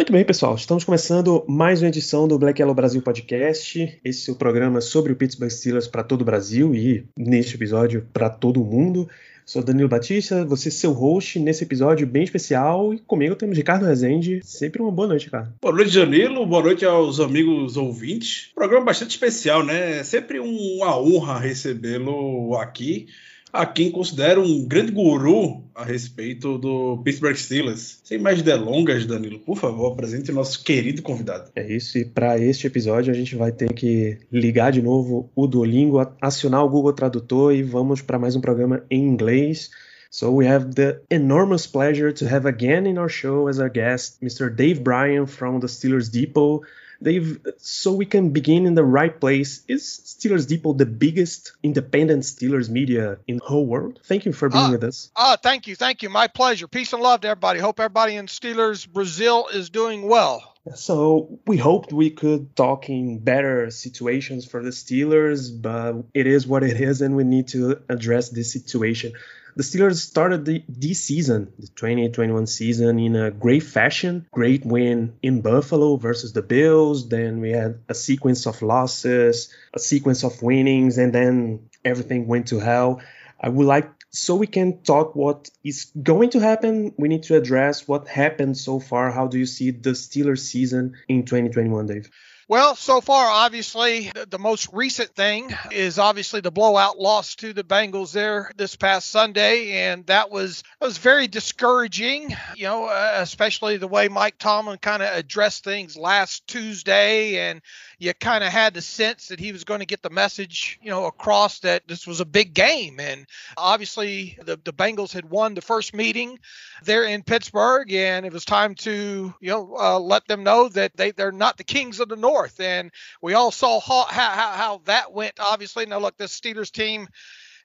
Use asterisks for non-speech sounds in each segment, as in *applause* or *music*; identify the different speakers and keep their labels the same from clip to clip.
Speaker 1: Muito bem, pessoal. Estamos começando mais uma edição do Black Yellow Brasil Podcast. Esse é o programa sobre o Pittsburgh Steelers para todo o Brasil e, neste episódio, para todo o mundo. Sou Danilo Batista, você seu host nesse episódio bem especial. E comigo temos Ricardo Rezende. Sempre uma boa noite, Ricardo.
Speaker 2: Boa noite, Danilo. Boa noite aos amigos ouvintes. Programa bastante especial, né? É sempre uma honra recebê-lo aqui a quem considero um grande guru a respeito do Pittsburgh Steelers. Sem mais delongas, Danilo, por favor, apresente o nosso querido convidado.
Speaker 1: É isso, e para este episódio a gente vai ter que ligar de novo o Duolingo, acionar o Google Tradutor e vamos para mais um programa em inglês. So we have the enormous pleasure to have again in our show as our guest Mr. Dave Bryan from the Steelers Depot. Dave, so we can begin in the right place. Is Steelers Depot the biggest independent Steelers media in the whole world? Thank you for being
Speaker 3: uh,
Speaker 1: with us.
Speaker 3: Uh, thank you. Thank you. My pleasure. Peace and love to everybody. Hope everybody in Steelers Brazil is doing well.
Speaker 1: So we hoped we could talk in better situations for the Steelers, but it is what it is, and we need to address this situation the Steelers started the, this season, the 2021 season, in a great fashion. Great win in Buffalo versus the Bills. Then we had a sequence of losses, a sequence of winnings, and then everything went to hell. I would like so we can talk what is going to happen. We need to address what happened so far. How do you see the Steelers season in 2021, Dave?
Speaker 3: Well, so far, obviously, the, most recent thing is obviously the blowout loss to the Bengals there this past Sunday, and that was that was very discouraging. You know, uh, especially the way Mike Tomlin kind of addressed things last Tuesday, and you kind of had the sense that he was going to get the message, you know, across that this was a big game, and obviously the the Bengals had won the first meeting there in Pittsburgh, and it was time to you know uh, let them know that they they're not the kings of the north north. And we all saw how, how, how that went, obviously. Now, look, this Steelers team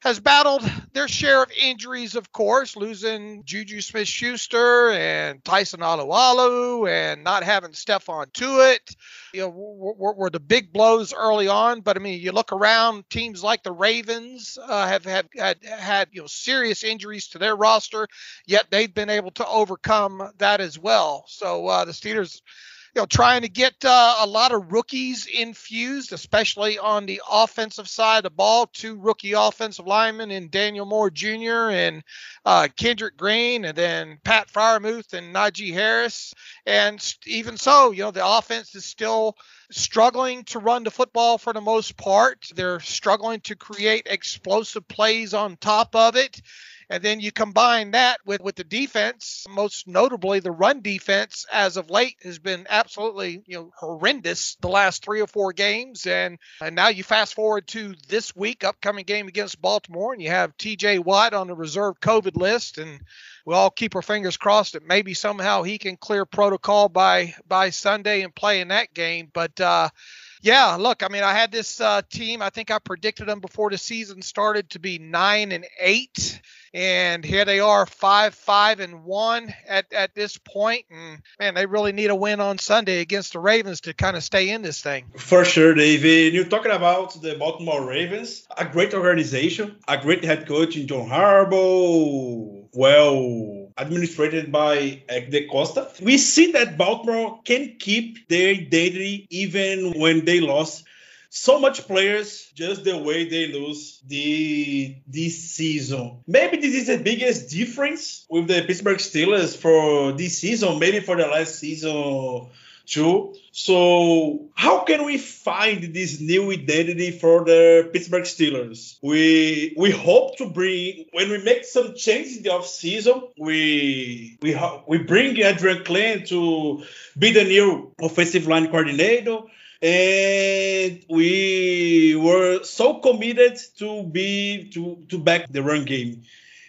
Speaker 3: has battled their share of injuries, of course, losing Juju Smith Schuster and Tyson Alualu and not having Stephon Tuitt. You know, were, were, the big blows early on. But I mean, you look around, teams like the Ravens uh, have, have had, had you know serious injuries to their roster, yet they've been able to overcome that as well. So uh, the Steelers you know, trying to get uh, a lot of rookies infused, especially on the offensive side of the ball. Two rookie offensive linemen in Daniel Moore Jr. and uh, Kendrick Green, and then Pat Freiermuth and Najee Harris. And even so, you know, the offense is still struggling to run the football for the most part. They're struggling to create explosive plays on top of it. And then you combine that with, with the defense, most notably the run defense as of late has been absolutely, you know, horrendous the last three or four games. And, and now you fast forward to this week, upcoming game against Baltimore, and you have TJ Watt on the reserve COVID list. And we all keep our fingers crossed that maybe somehow he can clear protocol by by Sunday and play in that game. But uh yeah, look, I mean, I had this uh, team. I think I predicted them before the season started to be nine and eight, and here they are, five, five, and one at at this point. And man, they really need a win on Sunday against the Ravens to kind of stay in this thing.
Speaker 2: For sure, David. You're talking about the Baltimore Ravens, a great organization, a great head coach in John Harbaugh. Well administrated by uh, DeCosta. We see that Baltimore can keep their identity even when they lost so much players just the way they lose the this season. Maybe this is the biggest difference with the Pittsburgh Steelers for this season, maybe for the last season too. So how can we find this new identity for the Pittsburgh Steelers? We we hope to bring when we make some changes in the off season. We we we bring Adrian Klemm to be the new offensive line coordinator and we were so committed to be to to back the run game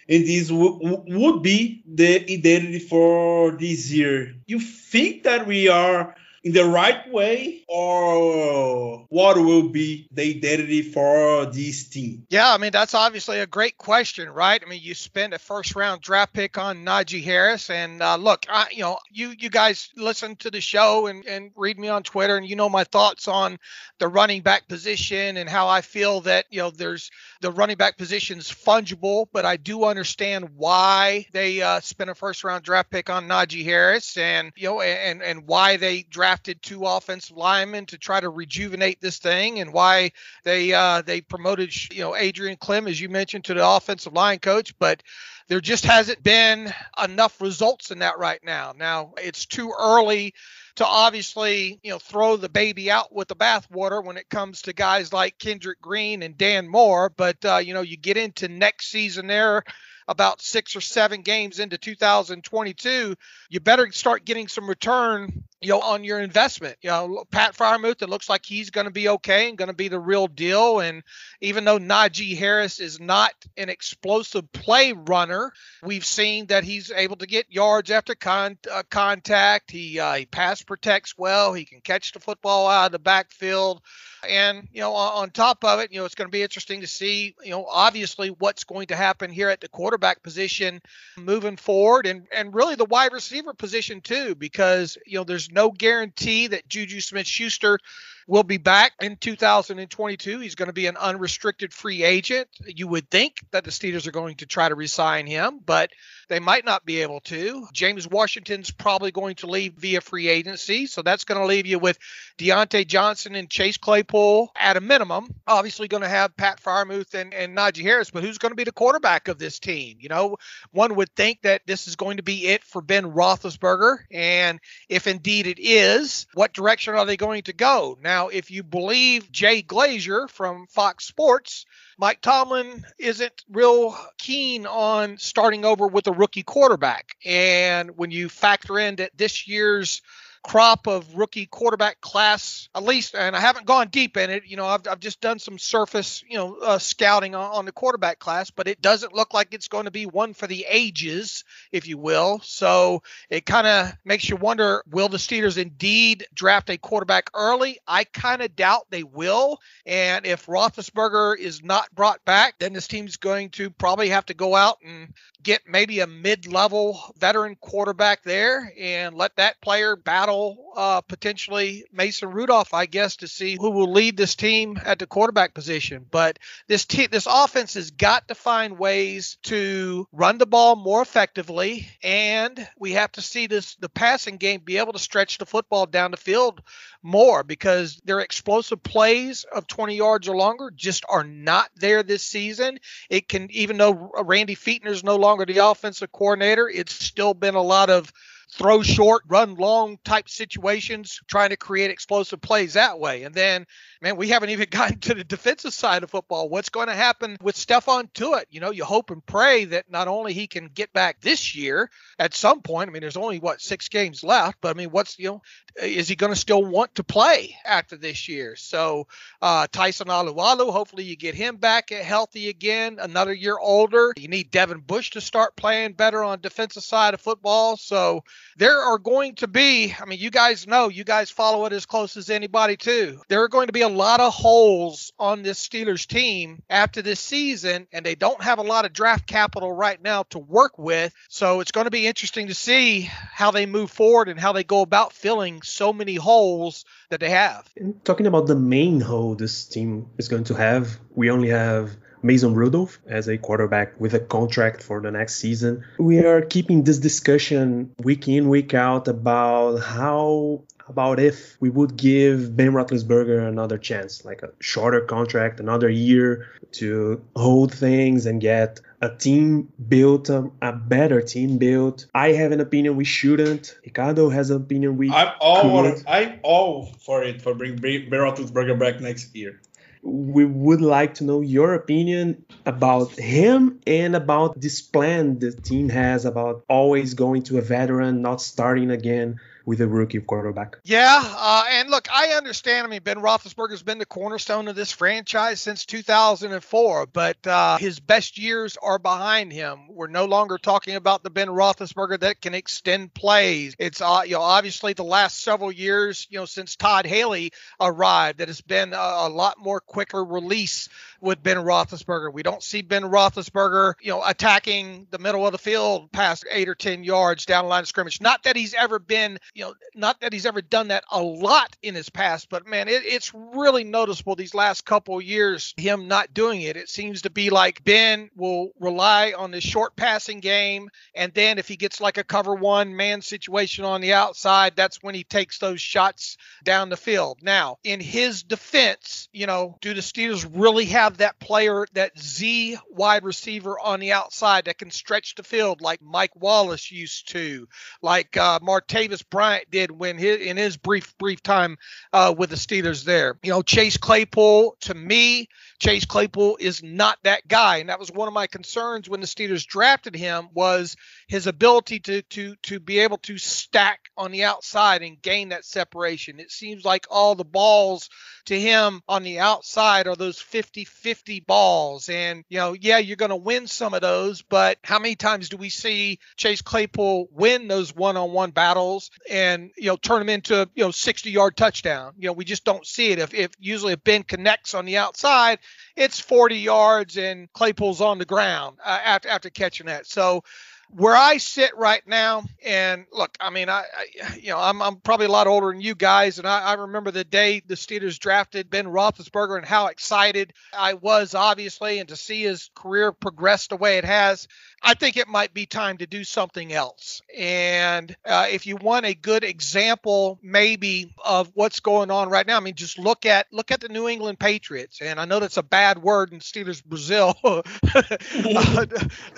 Speaker 2: and this would be the identity for this year. You think that we are in the right way, or what will be the identity for this team?
Speaker 3: Yeah, I mean that's obviously a great question, right? I mean you spend a first round draft pick on Najee Harris, and uh, look, I, you know you you guys listen to the show and and read me on Twitter, and you know my thoughts on the running back position and how I feel that you know there's the running back position's fungible, but I do understand why they uh, spent a first round draft pick on Najee Harris, and you know and and why they drafted two offensive linemen to try to rejuvenate this thing, and why they uh, they promoted you know Adrian Klemm as you mentioned to the offensive line coach, but there just hasn't been enough results in that right now. Now it's too early to obviously, you know, throw the baby out with the bathwater when it comes to guys like Kendrick Green and Dan Moore. But, uh, you know, you get into next season there about six or seven games into 2022, you better start getting some return, you know, on your investment. You know, Pat Freiermuth, it looks like he's going to be okay and going to be the real deal. And even though Najee Harris is not an explosive play runner, we've seen that he's able to get yards after con- uh, contact. He uh, he pass protects well. He can catch the football out of the backfield. And, you know, on, on top of it, you know, it's going to be interesting to see, you know, obviously what's going to happen here at the quarterback position moving forward and, and really the wide receiver position too, because, you know, there's no guarantee that Juju Smith Schuster will be back in 2022. He's going to be an unrestricted free agent. You would think that the Steelers are going to try to resign him, but they might not be able to. James Washington's probably going to leave via free agency, so that's going to leave you with Diontae Johnson and Chase Claypool at a minimum. Obviously, going to have Pat Freiermuth and, and Najee Harris, but who's going to be the quarterback of this team? You know, one would think that this is going to be it for Ben Roethlisberger, and if indeed it is, what direction are they going to go now? Now, if you believe Jay Glazer from Fox Sports, Mike Tomlin isn't real keen on starting over with a rookie quarterback. And when you factor in that this year's crop of rookie quarterback class, at least, and I haven't gone deep in it. You know, I've, I've just done some surface, you know, uh, scouting on, on, the quarterback class, but it doesn't look like it's going to be one for the ages, if you will. So it kind of makes you wonder will the Steelers indeed draft a quarterback early? I kind of doubt they will. And if Roethlisberger is not brought back, then this team's going to probably have to go out and get maybe a mid level veteran quarterback there and let that player battle uh, potentially Mason Rudolph, I guess, to see who will lead this team at the quarterback position. But this te- this offense has got to find ways to run the ball more effectively, and we have to see this the passing game be able to stretch the football down the field more because their explosive plays of 20 yards or longer just are not there this season. It can even though Randy Fichtner is no longer the offensive coordinator, it's still been a lot of throw short, run long type situations, trying to create explosive plays that way. And then, man, we haven't even *laughs* gotten to the defensive side of football. What's going to happen with Stephon Tuitt? You know, you hope and pray that not only he can get back this year at some point. I mean, there's only what six games left, but I mean, what's you know, is he going to still want to play after this year? So uh, Tyson Alualu, hopefully you get him back healthy again, another year older. You need Devin Bush to start playing better on defensive side of football. So there are going to be, I mean, you guys know, you guys follow it as close as anybody too. There are going to be a lot of holes on this Steelers team after this season, and they don't have a lot of draft capital right now to work with. So it's going to be interesting to see how they move forward and how they go about filling so many holes that they have.
Speaker 1: And talking about the main hole this team is going to have, we only have Mason Rudolph as a quarterback with a contract for the next season. We are keeping this discussion week in, week out about how about if we would give Ben Roethlisberger another chance, like a shorter contract, another year to hold things and get a team built, um, a better team built. I have an opinion we shouldn't. Ricardo has an opinion we.
Speaker 2: I'm all. I'm all for it for bring Ben Roethlisberger back next year
Speaker 1: we would like to know your opinion about him and about this plan the team has about always going to a veteran, not starting again with a rookie quarterback.
Speaker 3: Yeah, uh, and look, I understand. I mean, Ben Roethlisberger's been the cornerstone of this franchise since 2004, but uh, his best years are behind him. We're no longer talking about the Ben Roethlisberger that can extend plays. It's uh, you know obviously the last several years, you know, since Todd Haley arrived, that has been a, a lot more quicker release with Ben Roethlisberger. We don't see Ben Roethlisberger, you know, attacking the middle of the field past eight or ten yards down the line of scrimmage. Not that he's ever been, you know, not that he's ever done that a lot in his past, but man, it, it's really noticeable these last couple years him not doing it. It seems to be like Ben will rely on the short passing game, and then if he gets like a cover one man situation on the outside, that's when he takes those shots down the field. Now, in his defense, you know, do the Steelers really have have that player, that Z wide receiver on the outside that can stretch the field like Mike Wallace used to, like uh, Martavis Bryant did when his, in his brief brief time uh, with the Steelers there. You know, Chase Claypool to me Chase Claypool is not that guy, and that was one of my concerns when the Steelers drafted him was his ability to to to be able to stack on the outside and gain that separation. It seems like all the balls to him on the outside are those 50-50 balls, and you know, yeah, you're going to win some of those, but how many times do we see Chase Claypool win those one-on-one battles and you know turn them into you know 60-yard touchdown? You know, we just don't see it. If if usually if Ben connects on the outside it's 40 yards and Claypool's on the ground uh, after after catching that. So where I sit right now, and look, I mean, I, I, you know, I'm, I'm probably a lot older than you guys, and I, I remember the day the Steelers drafted Ben Roethlisberger and how excited I was, obviously, and to see his career progress the way it has. I think it might be time to do something else. And uh, if you want a good example, maybe of what's going on right now, I mean, just look at look at the New England Patriots. And I know that's a bad word in Steelers Brazil, *laughs* uh,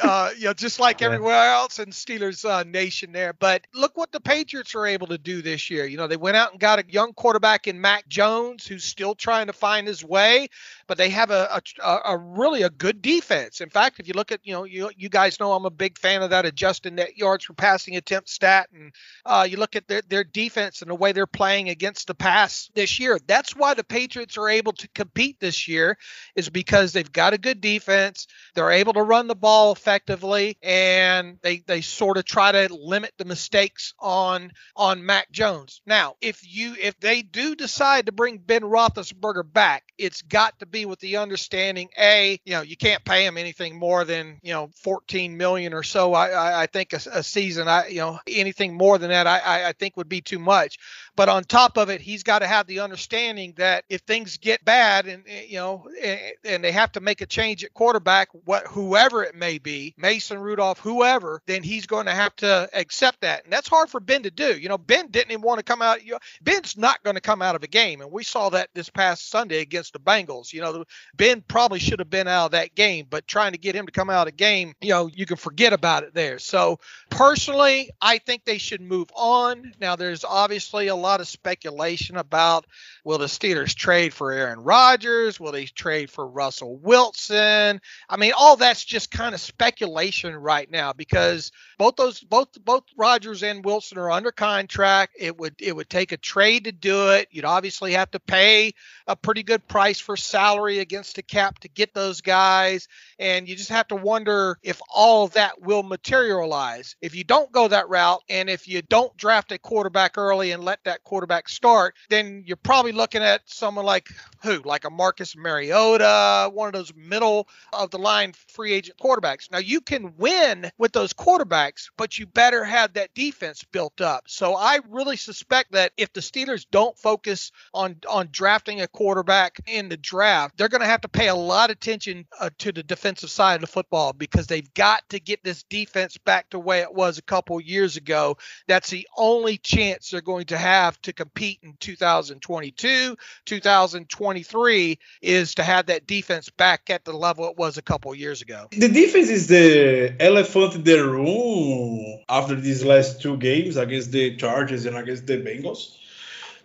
Speaker 3: uh, you know, just like everywhere else in Steelers uh, Nation there. But look what the Patriots are able to do this year. You know, they went out and got a young quarterback in Mac Jones, who's still trying to find his way, but they have a, a, a really a good defense. In fact, if you look at, you know, you, you guys know I'm a big fan of that adjusted net yards per passing attempt stat. And uh, you look at their, their defense and the way they're playing against the pass this year. That's why the Patriots are able to compete this year, is because they've got a good defense. They're able to run the ball effectively, and they they sort of try to limit the mistakes on on Mac Jones. Now, if you if they do decide to bring Ben Roethlisberger back, it's got to be with the understanding a you know you can't pay him anything more than you know 14 million or so. I I, I think a, a, season. I you know anything more than that I I think would be too much. But on top of it, he's got to have the understanding that if things get bad and eh, you know and, eh, they have to make a change at quarterback, what whoever it may be, Mason Rudolph, whoever, then he's going to have to accept that, and that's hard for Ben to do. You know, Ben didn't even want to come out. You know, Ben's not going to come out of a game, and we saw that this past Sunday against the Bengals. You know, Ben probably should have been out of that game, but trying to get him to come out of game, you know, you can forget about it there. So personally, I think they should move on. Now, there's obviously a lot lot of speculation about will the Steelers trade for Aaron Rodgers? Will they trade for Russell Wilson? I mean, all that's just kind of speculation right now because both those both both Rodgers and Wilson are under contract. It would it would take a trade to do it. You'd obviously have to pay a pretty good price for salary against the cap to get those guys, and you just have to wonder if all that will materialize. If you don't go that route, and if you don't draft a quarterback early and let that quarterback start, then you're probably looking at someone like who, like a Marcus Mariota, one of those middle of the line free agent quarterbacks. Now you can win with those quarterbacks, but you better have that defense built up. So I really suspect that if the Steelers don't focus on on drafting a quarterback in the draft, they're going to have to pay a lot of attention uh, to the defensive side of the football because they've got to get this defense back to the way it was a couple years ago. That's the only chance they're going to have to compete in 2022, 2023 is to have that defense back at the level it was a couple years ago.
Speaker 2: The defense is the elephant in the room after these last two games against the Chargers and against the Bengals.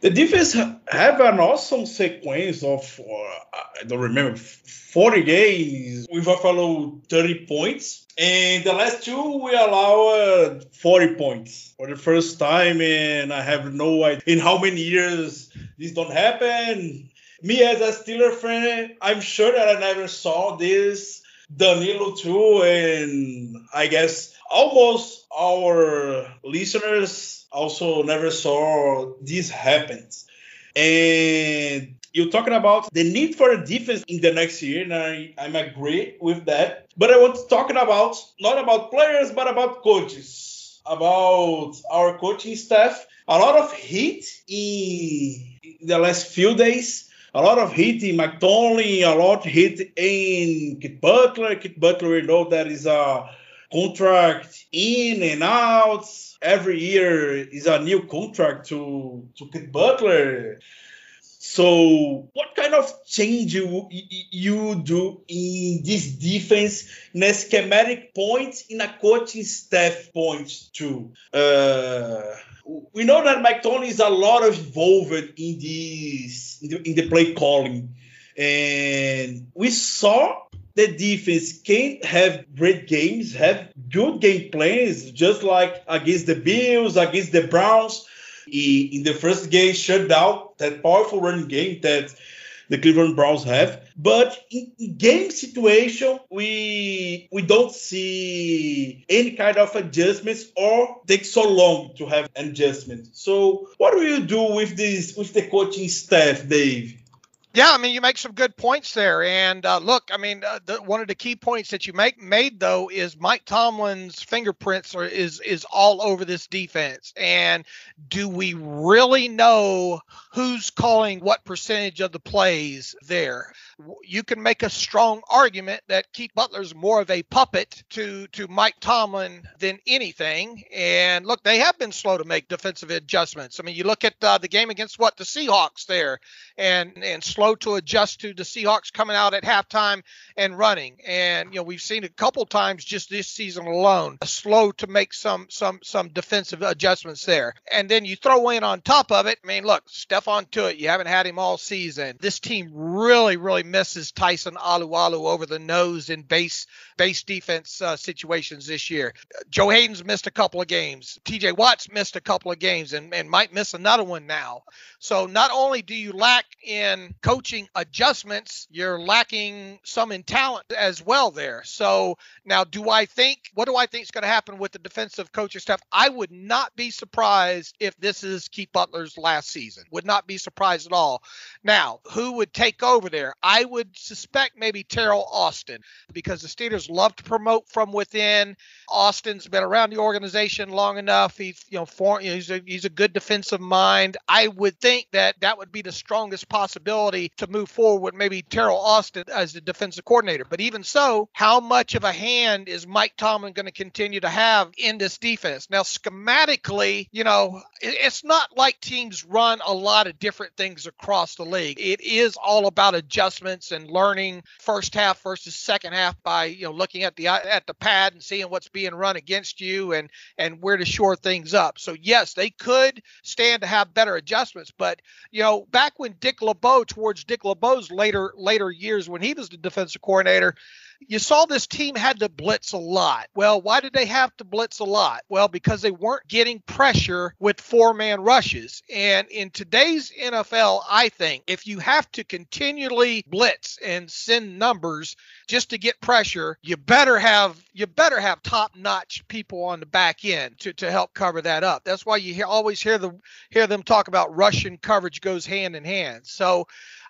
Speaker 2: The defense have an awesome sequence of uh, I don't remember 40 days with Buffalo 30 points, and the last two we allow 40 points for the first time, and I have no idea in how many years this don't happen. Me as a Steeler fan, I'm sure that I never saw this. Danilo too, and I guess almost our listeners also never saw this happen. And you're talking about the need for a defense in the next year, and I, I'm agree with that. But I want to talk about not about players, but about coaches, about our coaching staff. A lot of heat in the last few days. A lot of heat in Tomlin, a lot of heat in Keith Butler. Keith Butler, we know that is a contract in and out. Every year is a new contract to to Keith Butler. So, what kind of change you you do in this defense in a schematic point, in a coaching staff point too? Uh, we know that Mike Tomlin is a lot of involved in this in the, in the play calling, and we saw the defense can have great games, have good game plans, just like against the Bills, against the Browns. He, in the first game, shut down that powerful running game that the Cleveland Browns have. But in, game situation, we we don't see any kind of adjustments or take so long to have an adjustment. So what do you do with this with the coaching staff, Dave?
Speaker 3: Yeah, I mean, you make some good points there. And uh, look, I mean, uh, the, one of the key points that you make made though is Mike Tomlin's fingerprints are is is all over this defense. And do we really know who's calling what percentage of the plays there? You can make a strong argument that Keith Butler's more of a puppet to to Mike Tomlin than anything. And look, they have been slow to make defensive adjustments. I mean, you look at uh, the game against what the Seahawks there, and and slow to adjust to the Seahawks coming out at halftime and running. And you know, we've seen a couple times just this season alone, slow to make some some some defensive adjustments there. And then you throw in on top of it. I mean, look, Stephon Tuitt, you haven't had him all season. This team really, really misses Tyson Alualu over the nose in base base defense uh, situations this year. Joe Haden's missed a couple of games. TJ Watt's missed a couple of games and, and might miss another one now. So not only do you lack in coaching adjustments, you're lacking some in talent as well there. So now do I think what do I think is going to happen with the defensive coaching staff? I would not be surprised if this is Keith Butler's last season. Would not be surprised at all. Now, who would take over there? I would suspect maybe Teryl Austin because the Steelers love to promote from within. Austin's been around the organization long enough. He's you know, for, you know he's a he's a good defensive mind. I would think that that would be the strongest possibility to move forward with maybe Teryl Austin as the defensive coordinator. But even so, how much of a hand is Mike Tomlin going to continue to have in this defense? Now, schematically, you know, it's not like teams run a lot of different things across the league. It is all about adjustments and learning first half versus second half by you know looking at the at the pad and seeing what's being run against you and and where to shore things up. So yes, they could stand to have better adjustments, but you know back when Dick LeBeau towards Dick LeBeau's later later years when he was the defensive coordinator, you saw this team had to blitz a lot. Well, why did they have to blitz a lot? Well, because they weren't getting pressure with four man rushes. And in today's NFL, I think if you have to continually blitz and send numbers just to get pressure, you better have you better have top notch people on the back end to, to help cover that up. That's why you hear, always hear them hear them talk about rush and coverage goes hand in hand. So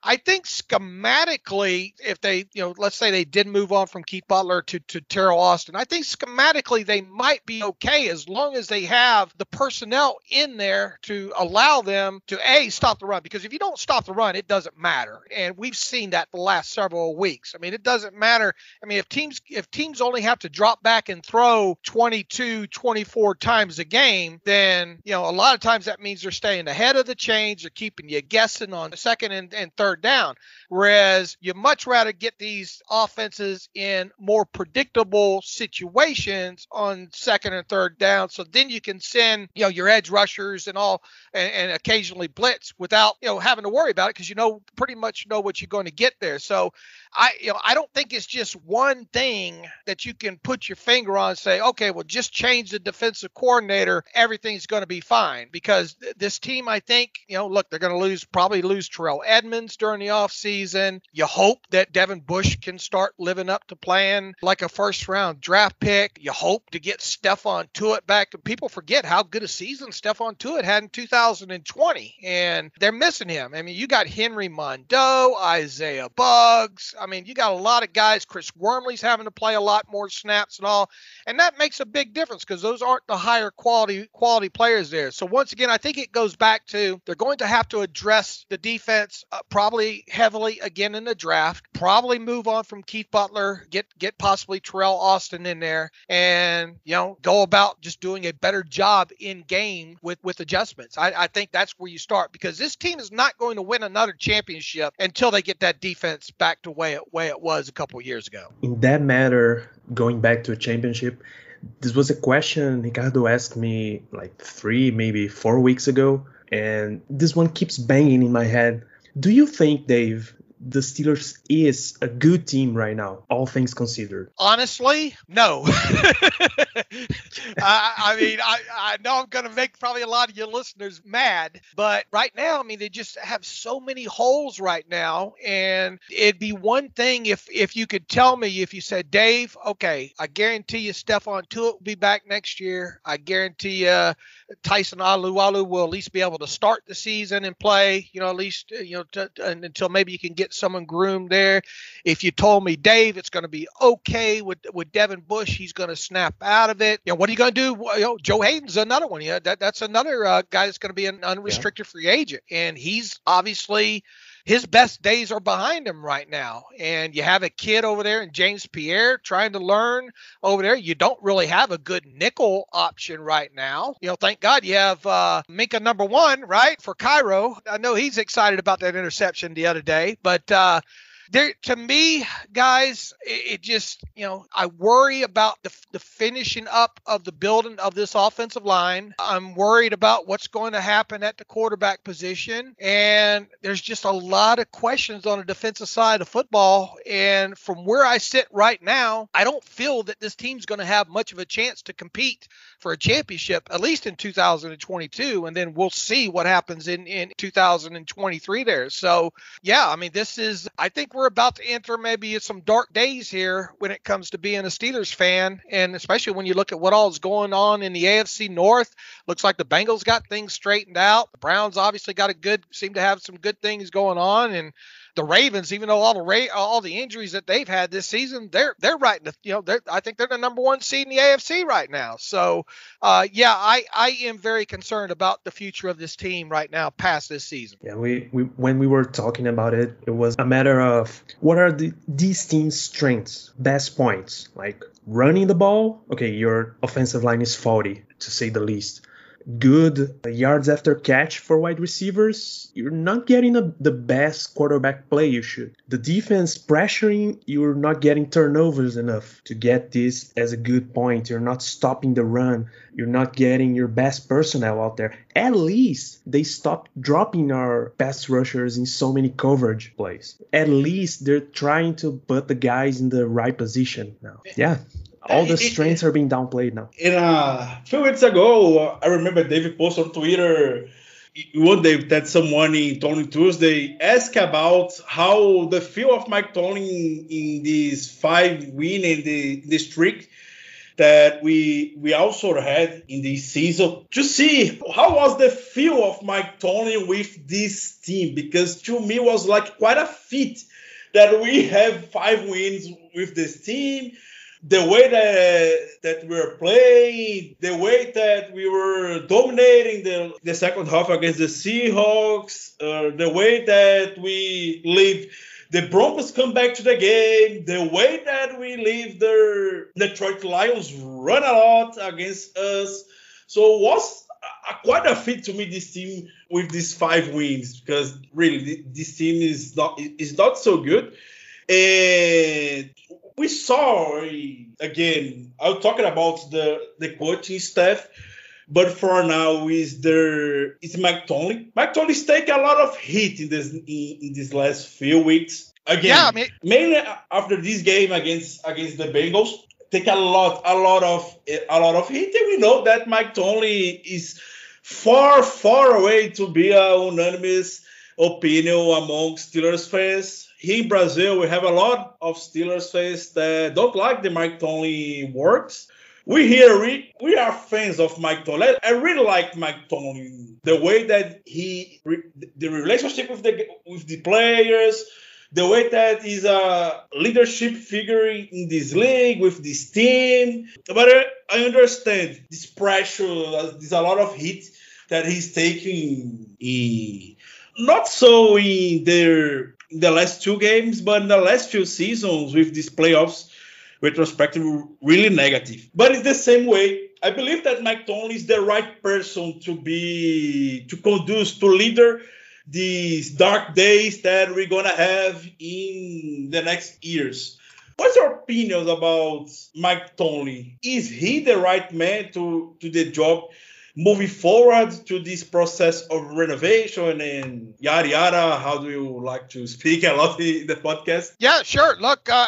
Speaker 3: I think schematically, if they, you know, let's say they did move on from Keith Butler to, to Teryl Austin, I think schematically they might be okay as long as they have the personnel in there to allow them to A, stop the run. Because if you don't stop the run, it doesn't matter. And we've seen that the last several weeks. I mean, it doesn't matter. I mean, if teams if teams only have to drop back and throw 22, 24 times a game, then, you know, a lot of times that means they're staying ahead of the change. they're keeping you guessing on the second and, and third third down. Whereas you much rather get these offenses in more predictable situations on second and third down. So then you can send, you know, your edge rushers and all and, and occasionally blitz without, you know, having to worry about it because you know pretty much know what you're going to get there. So I you know I don't think it's just one thing that you can put your finger on and say, okay, well just change the defensive coordinator, everything's going to be fine. Because th- this team, I think, you know, look, they're going to lose probably lose Terrell Edmunds during the offseason. You hope that Devin Bush can start living up to playing like a first round draft pick. You hope to get Stephon Tuitt back. People forget how good a season Stephon Tuitt had in 2020, and they're missing him. I mean, you got Henry Mondeaux, Isaiah Buggs. I mean, you got a lot of guys. Chris Wormley's having to play a lot more snaps and all, and that makes a big difference because those aren't the higher quality quality players there. So once again, I think it goes back to they're going to have to address the defense uh, probably heavily again in the draft. Probably move on from Keith Butler, get get possibly Teryl Austin in there, and you know go about just doing a better job in game with with adjustments. I, I think that's where you start because this team is not going to win another championship until they get that defense back to way it way it was a couple years ago.
Speaker 1: In that matter, going back to a championship, this was a question Ricardo asked me like three, maybe four weeks ago, and this one keeps banging in my head. Do you think, Dave, the Steelers is a good team right now, all things considered?
Speaker 3: Honestly, no. *laughs* I, I, mean, I, I know I'm going to make probably a lot of your listeners mad, but right now, I mean, they just have so many holes right now, and it'd be one thing if if you could tell me if you said, Dave, okay, I guarantee you, Stephon Tuitt will be back next year. I guarantee you, Tyson Alualu will at least be able to start the season and play. You know, at least uh, you know t- t- until maybe you can get someone groomed there. If you told me, Dave, it's going to be okay with with Devin Bush, he's going to snap out of it. You know, what are you going to do? You know, Joe Haden's another one. Yeah, that, that's another uh, guy that's going to be an unrestricted yeah. free agent, and he's obviously his best days are behind him right now. And you have a kid over there in James Pierre trying to learn over there. You don't really have a good nickel option right now. You know, thank God you have uh, Minkah number one, right, for Cairo. I know he's excited about that interception the other day, but uh, there to me guys it, it, just you know i worry about the, the finishing up of the building of this offensive line. I'm worried about what's going to happen at the quarterback position. And there's just a lot of questions on the defensive side of football. And from where i sit right now i don't feel that this team's going to have much of a chance to compete for a championship at least in 2022 and then we'll see what happens in in 2023 there. So yeah i mean this is i think we're about to enter maybe some dark days here when it comes to being a Steelers fan, and especially when you look at what all is going on in the AFC North. Looks like the Bengals got things straightened out. The Browns obviously got a good, seem to have some good things going on, and the Ravens, even though all the Ra- all the injuries that they've had this season, they're they're right in the you know they're I think they're the number one seed in the AFC right now. So uh, yeah, I I am very concerned about the future of this team right now past this season.
Speaker 1: Yeah, we, we when we were talking about it, it was a matter of what are the these teams' strengths, best points, like running the ball. Okay, your offensive line is faulty to say the least good yards after catch for wide receivers, you're not getting a, the best quarterback play you should. The defense pressuring, you're not getting turnovers enough to get this as a good point. You're not stopping the run. You're not getting your best personnel out there. At least they stopped dropping our pass rushers in so many coverage plays. At least they're trying to put the guys in the right position now. Yeah, all the strengths are being downplayed now.
Speaker 2: In a few weeks ago, I remember David posted on Twitter one day that someone in Tony Tuesday asked about how the feel of Mike Tony in these five win in the, streak that we we also had in this season. To see how was the feel of Mike Tony with this team? Because to me was like quite a feat that we have five wins with this team the way that that we were playing, the way that we were dominating the, the second half against the Seahawks, uh, the way that we leave the Broncos come back to the game, the way that we leave the Detroit Lions run a lot against us. So was a, quite a fit to me. This team with these five wins because really this team is not is not so good. And we saw again. I'm talking about the the coaching staff, but for now is there is Mike Tomlin. Mike Tomlin's taking a lot of heat in this in, in these last few weeks. Again, yeah, I mean, mainly after this game against against the Bengals, take a lot a lot of a lot of heat. And we know that Mike Tomlin is far far away to be a unanimous opinion among Steelers fans here in Brazil, we have a lot of Steelers fans that don't like the Mike Tomlin works. We here, we, we are fans of Mike Tomlin. I really like Mike Tomlin, the way that he, the relationship with the with the players, the way that he's a leadership figure in this league with this team. But I understand this pressure, there's a lot of heat that he's taking. In, not so in their the last two games, but in the last few seasons with these playoffs retrospective really negative. But it's the same way. I believe that Mike Tomlin is the right person to be to conduce to leader these dark days that we're gonna have in the next years. What's your opinions about Mike Tomlin? Is he the right man to, to the job? Moving forward to this process of renovation and yada yada. How do you like to speak a lot in the podcast?
Speaker 3: Yeah sure. Look uh,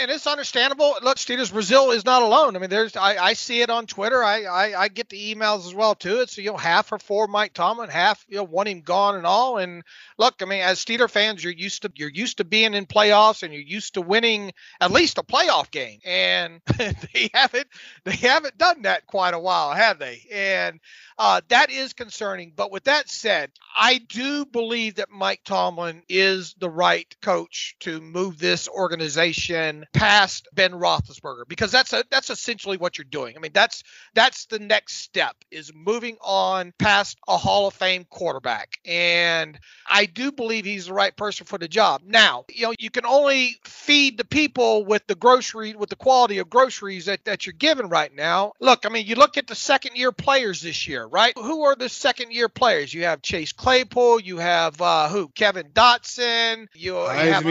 Speaker 3: and it's understandable. Look Steelers Brazil is not alone. I mean there's I, I see it on Twitter. I, I, I get the emails as well too. It's you know half are for Mike Tomlin half you know want him gone and all. And look I mean as Steeler fans you're used to you're used to being in playoffs and you're used to winning at least a playoff game. And *laughs* they haven't they haven't done that quite a while have they? And uh, that is concerning. But with that said, I do believe that Mike Tomlin is the right coach to move this organization past Ben Roethlisberger because that's a, that's essentially what you're doing. I mean, that's that's the next step is moving on past a Hall of Fame quarterback, and I do believe he's the right person for the job. Now, you know, you can only feed the people with the grocery with the quality of groceries that that you're given right now. Look, I mean, you look at the second year players this year right? Who are the second year players? You have Chase Claypool, you have uh, who? Kevin Dotson, you, you have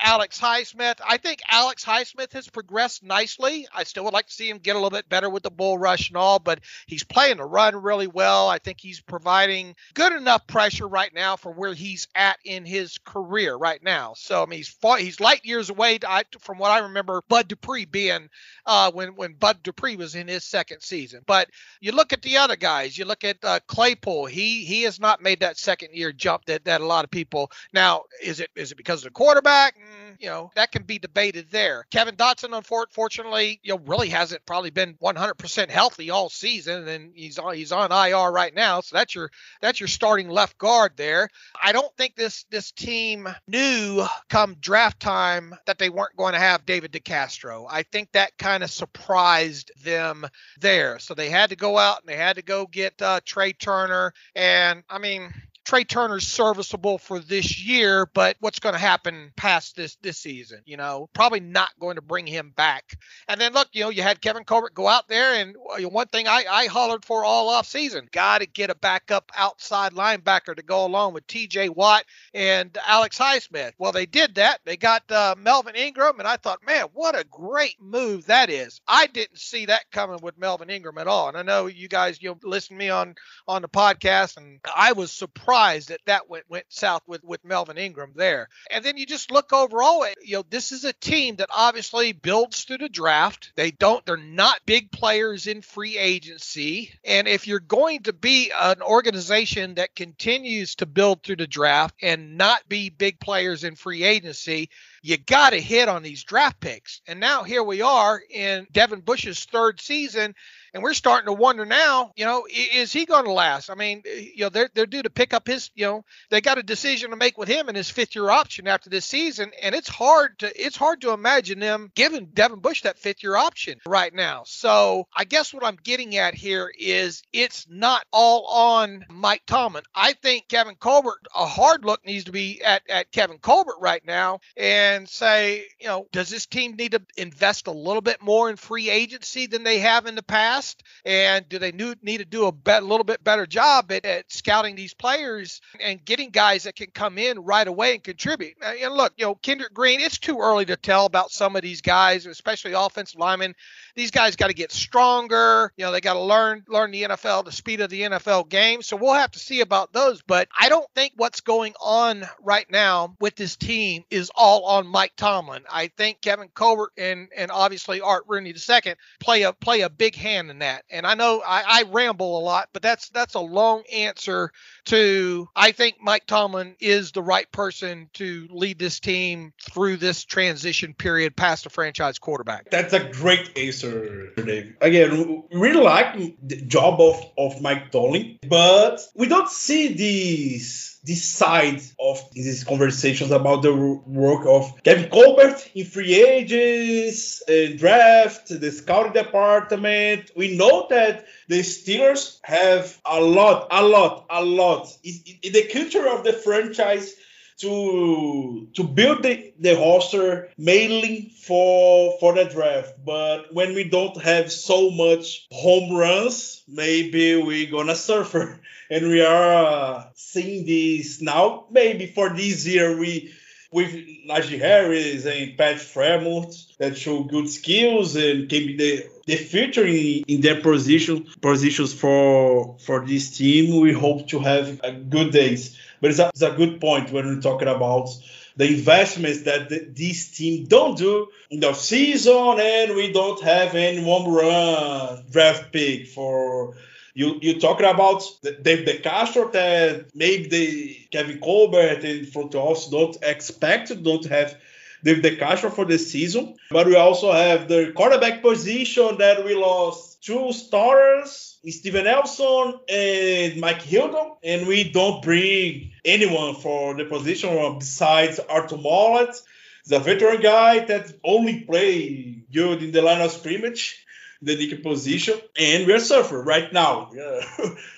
Speaker 3: Alex Highsmith. I think Alex Highsmith has progressed nicely. I still would like to see him get a little bit better with the bull rush and all, but he's playing the run really well. I think he's providing good enough pressure right now for where he's at in his career right now. So I mean, he's he's light years away I, from what I remember Bud Dupree being uh, when when Bud Dupree was in his second season. But you look at the other guys. You look at uh, Claypool; he he has not made that second year jump that that a lot of people. Now, is it is it because of the quarterback? Mm, you know, that can be debated there. Kevin Dotson, unfortunately, you know, really hasn't probably been 100% healthy all season, and he's on he's on IR right now. So that's your that's your starting left guard there. I don't think this this team knew come draft time that they weren't going to have David DeCastro. I think that kind of surprised them there. So they had to go out and they had to go get get uh, Trai Turner. And I mean, Trai Turner's serviceable for this year, but what's going to happen past this this season? You know, probably not going to bring him back. And then look, you know, you had Kevin Colbert go out there, and one thing I, I hollered for all off season, got to get a backup outside linebacker to go along with T.J. Watt and Alex Highsmith. Well, they did that. They got uh, Melvin Ingram, and I thought, man, what a great move that is. I didn't see that coming with Melvin Ingram at all. And I know you guys, you know, listen to me on on the podcast, and I was surprised surprised that that went went south with with Melvin Ingram there. And then you just look overall, you know, this is a team that obviously builds through the draft. They don't they're not big players in free agency. And if you're going to be an organization that continues to build through the draft and not be big players in free agency, you got to hit on these draft picks. And now here we are in Devin Bush's third season, and we're starting to wonder now, you know, is he going to last? I mean, eh, you know, they're they're due to pick up his, you know, they got a decision to make with him and his fifth year option after this season, and it's hard to it's hard to imagine them giving Devin Bush that fifth year option right now. So I guess what I'm getting at here is it's not all on Mike Tomlin. I think Kevin Colbert, a hard look needs to be at at Kevin Colbert right now, and say, you know, does this team need to invest a little bit more in free agency than they have in the past? And do they need to do a bet, little bit better job at, at scouting these players and getting guys that can come in right away and contribute? Uh, and look, you know, Kendrick Green, it's too early to tell about some of these guys, especially offensive linemen. These guys got to get stronger. You know, they got to learn learn the NFL, the speed of the NFL game. So we'll have to see about those. But I don't think what's going on right now with this team is all on Mike Tomlin. I think Kevin Colbert and and obviously Art Rooney II play a play a big hand in that. And I know I, I ramble a lot, but that's that's a long answer to I think Mike Tomlin is the right person to lead this team through this transition period past a franchise quarterback.
Speaker 2: That's a great answer, Dave. Again, we really like the job of, of Mike Tomlin, but we don't see these this side of these conversations about the work of Kevin Colbert in free agents, and draft, the scouting department. We know that the Steelers have a lot, a lot, a lot in the culture of the franchise to to build the, the roster mainly for for the draft. But when we don't have so much home runs, maybe we're gonna suffer. *laughs* And we are uh, seeing this now. Maybe for this year we with Najee Harris and Pat Freiermuth that show good skills and can be the, the future in, in their position positions for for this team. We hope to have good days. But it's a, it's a good point when we're talking about the investments that the, this team don't do in the season, and we don't have any one run draft pick for. You you talking about David DeCastro that maybe the Kevin Colbert and front office don't expect, don't have David DeCastro for the season. But we also have the quarterback position that we lost two starters Steven Nelson and Mike Hilton, and we don't bring anyone for the position besides Arthur. He's a veteran guy that only played good in the line of scrimmage, the nickel position, and we are suffering right now. We *laughs* are,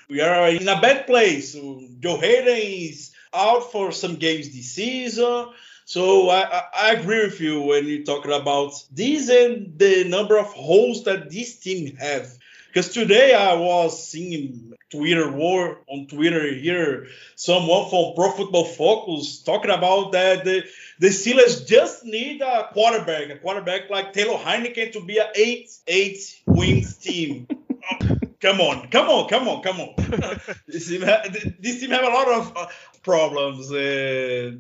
Speaker 2: we are in a bad place. Joe Haden is out for some games this season. So I, I, agree with you when you're talking about this and the number of holes that this team have. Because today I was seeing Twitter war on Twitter here, someone from Pro Football Focus talking about that the, the Steelers just need a quarterback, a quarterback like Taylor Heinicke to be an eight eight wins team. *laughs* come on, come on, come on, come on. *laughs* this, team ha- this team have a lot of uh, problems. Uh,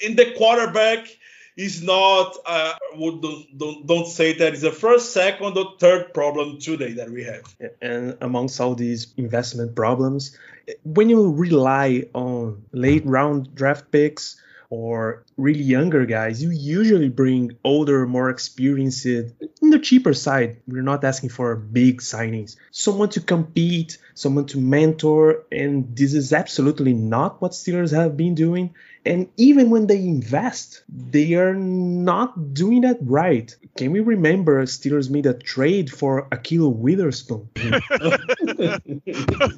Speaker 2: in the quarterback, is not uh, don't, don't, don't say that it's the first, second, or third problem today that we have.
Speaker 1: And amongst all these investment problems, when you rely on late round draft picks or really younger guys, you usually bring older, more experienced, in the cheaper side. We're not asking for big signings. Someone to compete, someone to mentor, and this is absolutely not what Steelers have been doing. And even when they invest, they are not doing that right. Can we remember Steelers made a trade for Ahkello Witherspoon? *laughs*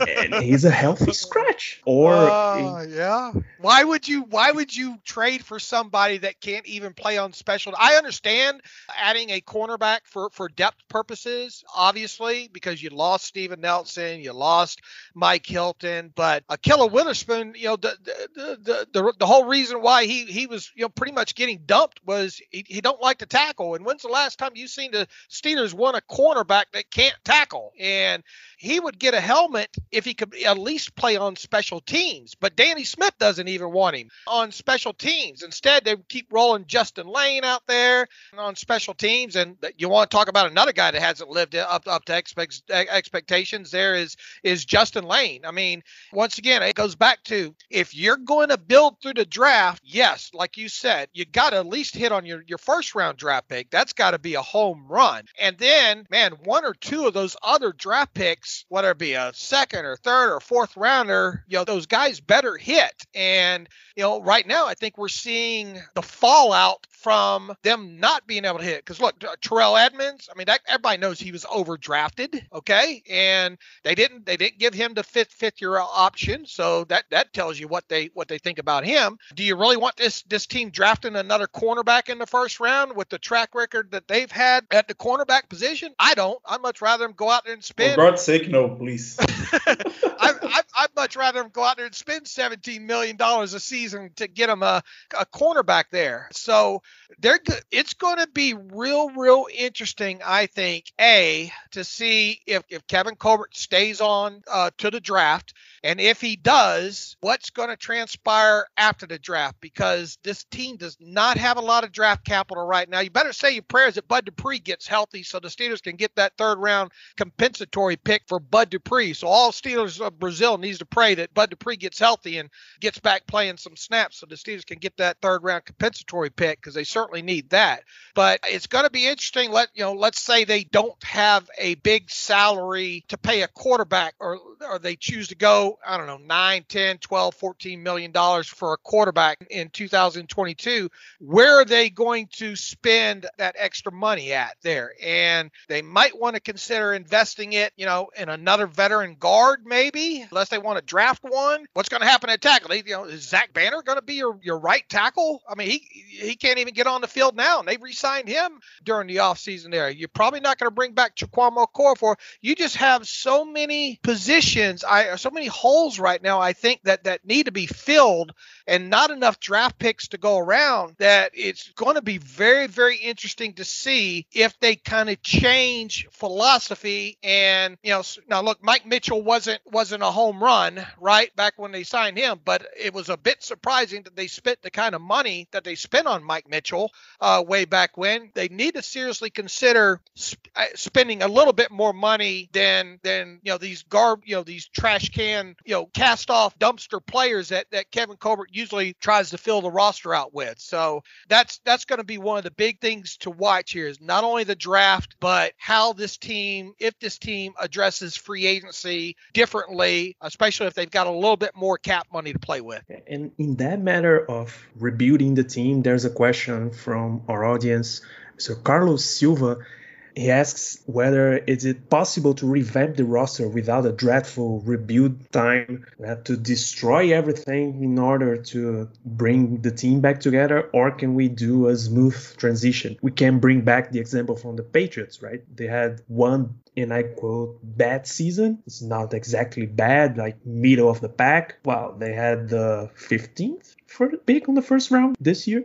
Speaker 1: and he's a healthy scratch. Or
Speaker 3: uh, yeah. Why would you why would you trade for somebody that can't even play on special? I understand adding a cornerback for for depth purposes, obviously, because you lost Steven Nelson, you lost Mike Hilton, but Ahkello Witherspoon, you know, the the the, the, the whole reason why he he was you know pretty much getting dumped was he, he don't like to tackle. And when's the last time you seen the Steelers won a cornerback that can't tackle? And he would get a helmet if he could at least play on special teams. But Danny Smith doesn't even want him on special teams. Instead, they keep rolling Justin Lane out there on special teams. And you want to talk about another guy that hasn't lived up up to expect, expectations. There is is Justin Lane. I mean, once again, it goes back to if you're going to build through the draft, yes, like you said, you got to at least hit on your your first round draft pick. That's got to be a home run. And then, man, one or two of those other draft picks whether it be a second or third or fourth rounder, you know, those guys better hit. And, you know, right now, I think we're seeing the fallout from them not being able to hit. Because look, Terrell Edmunds, I mean, that, everybody knows he was overdrafted, okay, and they didn't they didn't give him the fifth fifth year option, so that that tells you what they what they think about him. Do you really want this this team drafting another cornerback in the first round with the track record that they've had at the cornerback position? I don't. I'd much rather them go out there and spend.
Speaker 2: For God's sake, no, please. *laughs*
Speaker 3: I, I'd much rather them go out there and spend $17 million a season to get them a, a cornerback there. So they're good. It's going to be real, real interesting, I think, A, to see if, if Kevin Colbert stays on uh, to the draft. And if he does, what's going to transpire after the draft? Because this team does not have a lot of draft capital right now. You better say your prayers that Bud Dupree gets healthy so the Steelers can get that third round compensatory pick for Bud Dupree. So all Steelers of Brazil needs to pray that Bud Dupree gets healthy and gets back playing some snaps so the Steelers can get that third round compensatory pick because they certainly need that. But it's going to be interesting. Let you know, let's say they don't have a big salary to pay a quarterback or or they choose to go, I don't know, 9, 10, 12, 14 million dollars for a quarterback in 2022. Where are they going to spend that extra money at there? And they might want to consider investing it, you know, in another veteran guard maybe, unless they want to draft one. What's going to happen at tackle? You know, is Zach Banner going to be your, your right tackle? I mean, he he can't even get on the field now, and they re-signed him during the offseason there. You're probably not going to bring back Chukwuma Okorafor. You just have so many positions, I so many holes right now. I think that that need to be filled, and not enough draft picks to go around. That it's going to be very very interesting to see if they kind of change philosophy. And you know, now look, Mike Mitchell wasn't wasn't a home run right back when they signed him, but it was a bit surprising that they spent the kind of money that they spent on Mike Mitchell uh, way back when. They need to seriously consider sp- uh, spending a little bit more money than than you know these garb you know these trash can you know cast off dumpster players that that Kevin Colbert usually tries to fill the roster out with. So that's that's going to be one of the big things to watch here is not only the draft but how this team if this team addresses free agency differently, especially if they've got a little bit more cap money to play with.
Speaker 1: And in that matter of rebuilding the team, there's a question from our audience. So Carlos Silva he asks whether is it possible to revamp the roster without a dreadful rebuild time. We have to destroy everything in order to bring the team back together, or can we do a smooth transition? We can bring back the example from the Patriots, right? They had one and I quote, bad season. It's not exactly bad, like middle of the pack. Well, they had the 15th for the pick on the first round this year.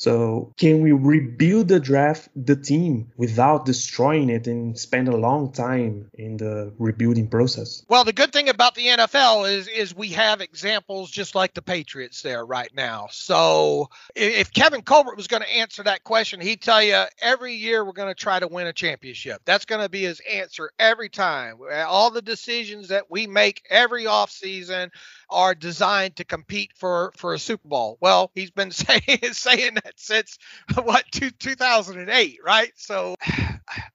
Speaker 1: So can we rebuild the draft, the team without destroying it and spend a long time in the rebuilding process?
Speaker 3: Well, the good thing about the NFL is is we have examples just like the Patriots there right now. So if Kevin Colbert was going to answer that question, he'd tell you every year we're going to try to win a championship. That's going to be his answer every time. All the decisions that we make every offseason are designed to compete for for a Super Bowl. Well, he's been *laughs* saying saying that since *laughs* what two, 2008, right? So *sighs*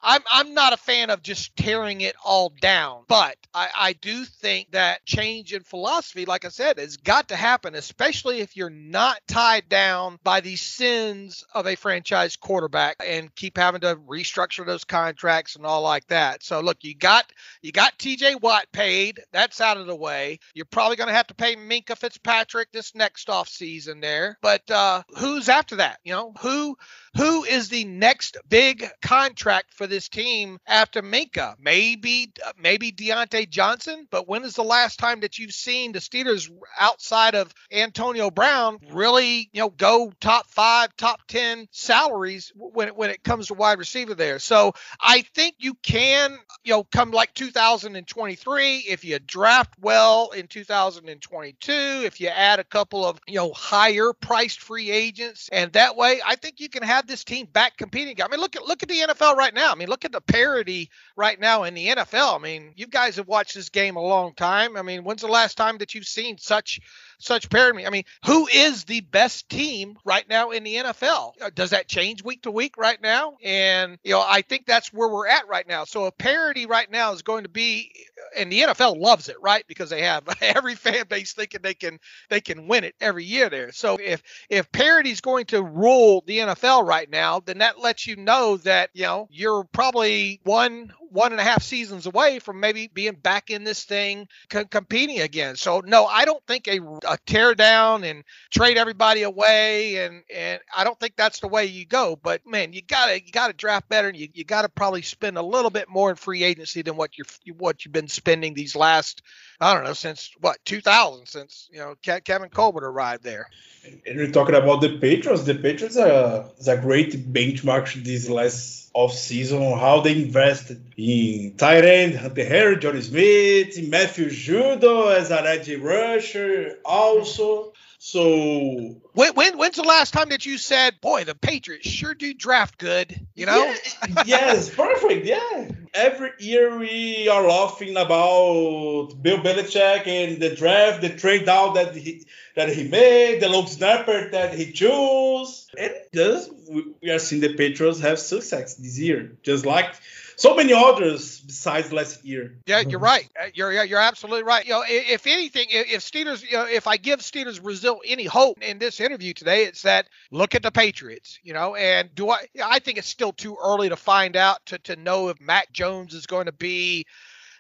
Speaker 3: I'm I'm not a fan of just tearing it all down, but I, I do think that change in philosophy, like I said, has got to happen, especially if you're not tied down by the sins of a franchise quarterback and keep having to restructure those contracts and all like that. So look, you got you got TJ Watt paid. That's out of the way. You're probably going to have to pay Minkah Fitzpatrick this next off season there. But uh, who's after that? You know, who who is the next big contract for this team after Minkah? Maybe maybe Diontae Johnson, but when is the last time that you've seen the Steelers outside of Antonio Brown really, you know, go top 5, top 10 salaries when when it comes to wide receiver there. So, I think you can, you know, come like 2023 if you draft well in 2022, if you add a couple of, you know, higher priced free agents and that way I think you can have this team back competing. I mean, look at look at the NFL right now. I mean, look at the parity right now in the NFL. I mean, you guys have watched this game a long time. I mean, when's the last time that you've seen such such parity? I mean, who is the best team right now in the NFL? Uh, does that change week to week right now? And you know, I think that's where we're at right now. So a parity right now is going to be, and the NFL loves it, right? Because they have *laughs* every fan base thinking they can they can win it every year there. So if if parity is going to rule the NFL right now, then that lets you know that you know you're probably one one and a half seasons away from maybe being back in this thing competing again. So no, I don't think a, a tear down and trade everybody away and and I don't think that's the way you go. But man, you gotta you gotta draft better and you, you gotta probably spend a little bit more in free agency than what you're what you've been spending these last I don't know since what 2000 since you know Kevin Colbert arrived there.
Speaker 2: And we're talking about the Patriots. The Patriots are, is a great benchmark these last off season how they invested in tight end Hunter Henry, Jonnu Smith, Matthew Judon as an edge rusher also. So
Speaker 3: when, when when's the last time that you said, "Boy, the Patriots sure do draft good"? You know?
Speaker 2: Yeah, yes, perfect. Yeah. Every year we are laughing about Bill Belichick and the draft, the trade down that he that he made, the long snapper that he chose, and just we are seeing the Patriots have success this year, just like so many others besides last year.
Speaker 3: Yeah, you're right. Uh, you're yeah, you're absolutely right. You know, if anything, if Steelers, you know, if I give Steelers Brazil any hope in this interview today, it's that look at the Patriots. You know, and do I? I think it's still too early to find out to to know if Mac Jones is going to be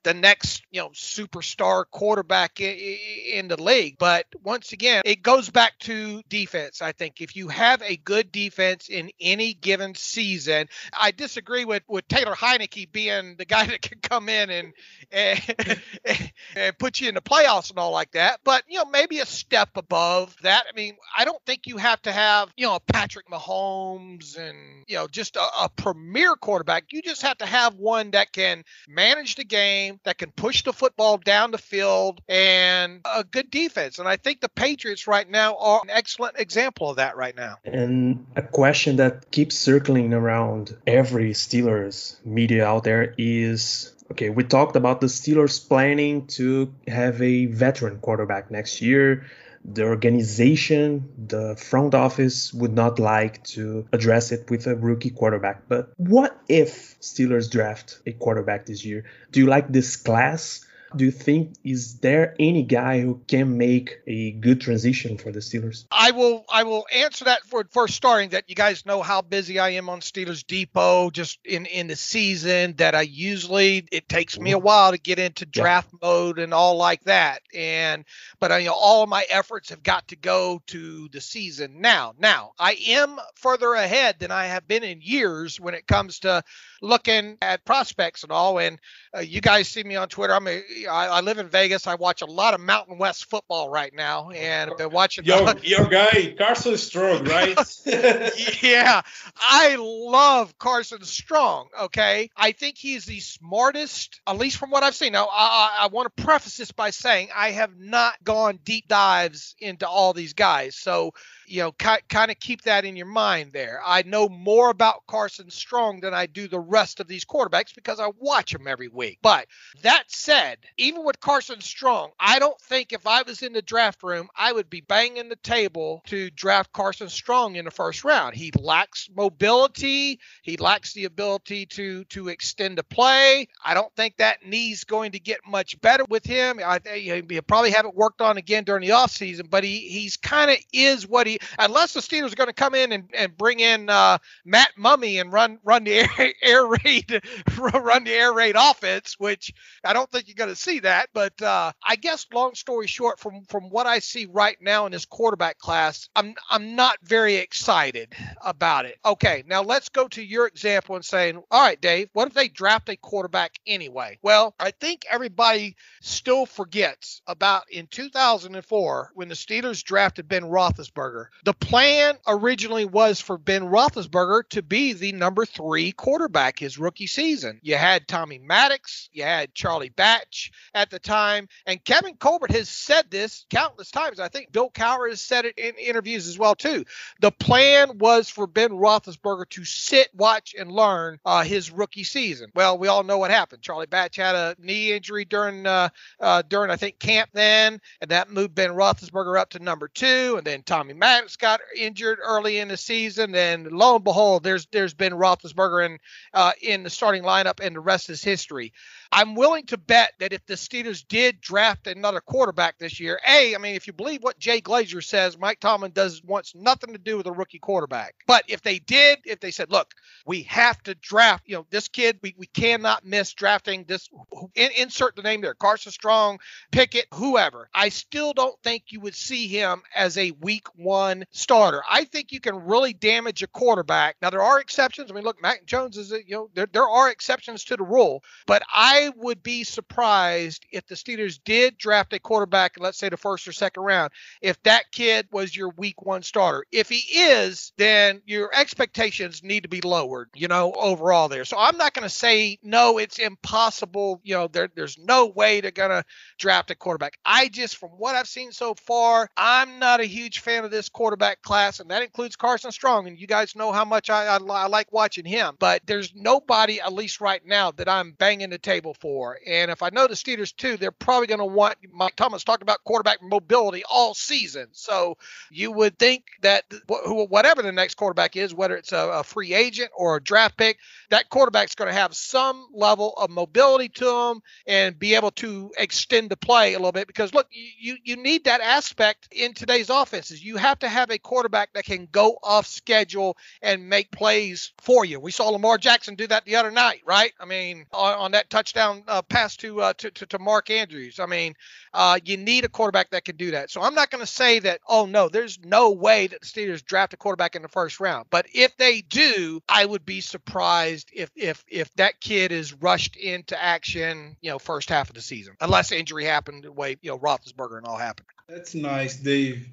Speaker 3: the next you know superstar quarterback in, the league. But once again, it goes back to defense. I think if you have a good defense in any given season, I disagree with with Taylor Heinicke being the guy *laughs* that can come in and and, *laughs* and put you in the playoffs and all like that. But you know maybe a step above that. I mean, I don't think you have to have you know Patrick Mahomes and you know just a, a premier quarterback. You just have to have one that can manage the game that can push the football down the field and a good defense. And I think the Patriots right now are an excellent example of that right now.
Speaker 1: And a question that keeps circling around every Steelers media out there is okay, we talked about the Steelers planning to have a veteran quarterback next year the organization, the front office would not like to address it with a rookie quarterback. But what if Steelers draft a quarterback this year? Do you like this class? Do you think is there any guy who can make a good transition for the Steelers?
Speaker 3: I will I will answer that for for starting that you guys know how busy I am on Steelers Depot just in in the season that I usually it takes me a while to get into draft yeah. mode and all like that and but I, you know all of my efforts have got to go to the season now. Now, I am further ahead than I have been in years when it comes to looking at prospects and all. And uh, you guys see me on Twitter. I'm a, I, I live in Vegas. I watch a lot of Mountain West football right now, and I've been watching.
Speaker 2: Your, *laughs* your guy Carson Strong, right? *laughs* *laughs*
Speaker 3: yeah, I love Carson Strong. Okay, I think he's the smartest, at least from what I've seen. Now, I, I want to preface this by saying I have not gone deep dives into all these guys, so you know, kind of keep that in your mind there. I know more about Carson Strong than I do the rest of these quarterbacks because I watch them every week. But that said, even with Carson Strong, I don't think if I was in the draft room, I would be banging the table to draft Carson Strong in the first round. He lacks mobility. He lacks the ability to to extend a play. I don't think that knee's going to get much better with him. I think he probably haven't worked on again during the offseason, but he he's kind of is what he unless the Steelers are going to come in and, and bring in uh, Matt Mumme and run run the *laughs* air, air raid *laughs* run the air raid offense, which I don't think you're going to see that. But uh, I guess long story short, from from what I see right now in this quarterback class, I'm I'm not very excited about it. Okay, now let's go to your example and saying, all right, Dave, what if they draft a quarterback anyway? Well, I think everybody still forgets about in 2004 when the Steelers drafted Ben Roethlisberger. The plan originally was for Ben Roethlisberger to be the number three quarterback his rookie season. You had Tommy Maddox, you had Charlie Batch at the time, and Kevin Colbert has said this countless times. I think Bill Cowher has said it in interviews as well too. The plan was for Ben Roethlisberger to sit, watch, and learn uh, his rookie season. Well, we all know what happened. Charlie Batch had a knee injury during uh, uh, during I think camp then, and that moved Ben Roethlisberger up to number two, and then Tommy Maddox got injured early in the season, and lo and behold, there's there's Ben Roethlisberger in uh, in the starting lineup, and the rest is history. I'm willing to bet that if the Steelers did draft another quarterback this year, A, I mean, if you believe what Jay Glazer says, Mike Tomlin does wants nothing to do with a rookie quarterback. But if they did, if they said, look, we have to draft, you know, this kid, we, we cannot miss drafting this, in, insert the name there, Carson Strong, Pickett, whoever. I still don't think you would see him as a week one starter. I think you can really damage a quarterback. Now, there are exceptions. I mean, look, Mac Jones is, a, you know, there, there are exceptions to the rule, but I would be surprised if the Steelers did draft a quarterback, let's say the first or second round, if that kid was your week one starter. If he is, then your expectations need to be lowered, you know, overall there. So I'm not going to say, no, it's impossible. You know, there, there's no way they're going to draft a quarterback. I just, from what I've seen so far, I'm not a huge fan of this quarterback class, and that includes Carson Strong. And you guys know how much I, I, I like watching him, but there's nobody, at least right now, that I'm banging the table for. And if I know the Steelers too, they're probably going to want Mike Tomlin talked about quarterback mobility all season. So you would think that whatever the next quarterback is, whether it's a, a free agent or a draft pick, that quarterback's going to have some level of mobility to him and be able to extend the play a little bit. Because look, you you need that aspect in today's offenses. You have to have a quarterback that can go off schedule and make plays for you. We saw Lamar Jackson do that the other night, right? I mean, on, on that touchdown uh, pass to, uh, to, to to Mark Andrews. I mean, uh, you need a quarterback that can do that. So I'm not going to say that. Oh no, there's no way that the Steelers draft a quarterback in the first round. But if they do, I would be surprised if if if that kid is rushed into action, you know, first half of the season, unless injury happened the way you know Roethlisberger and all happened.
Speaker 2: That's nice, Dave.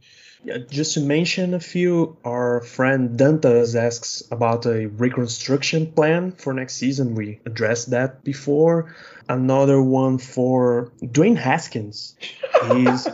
Speaker 1: Yeah, just to mention a few, our friend Dantas asks about a reconstruction plan for next season. We addressed that before. Another one for Dwayne Haskins. *laughs* He's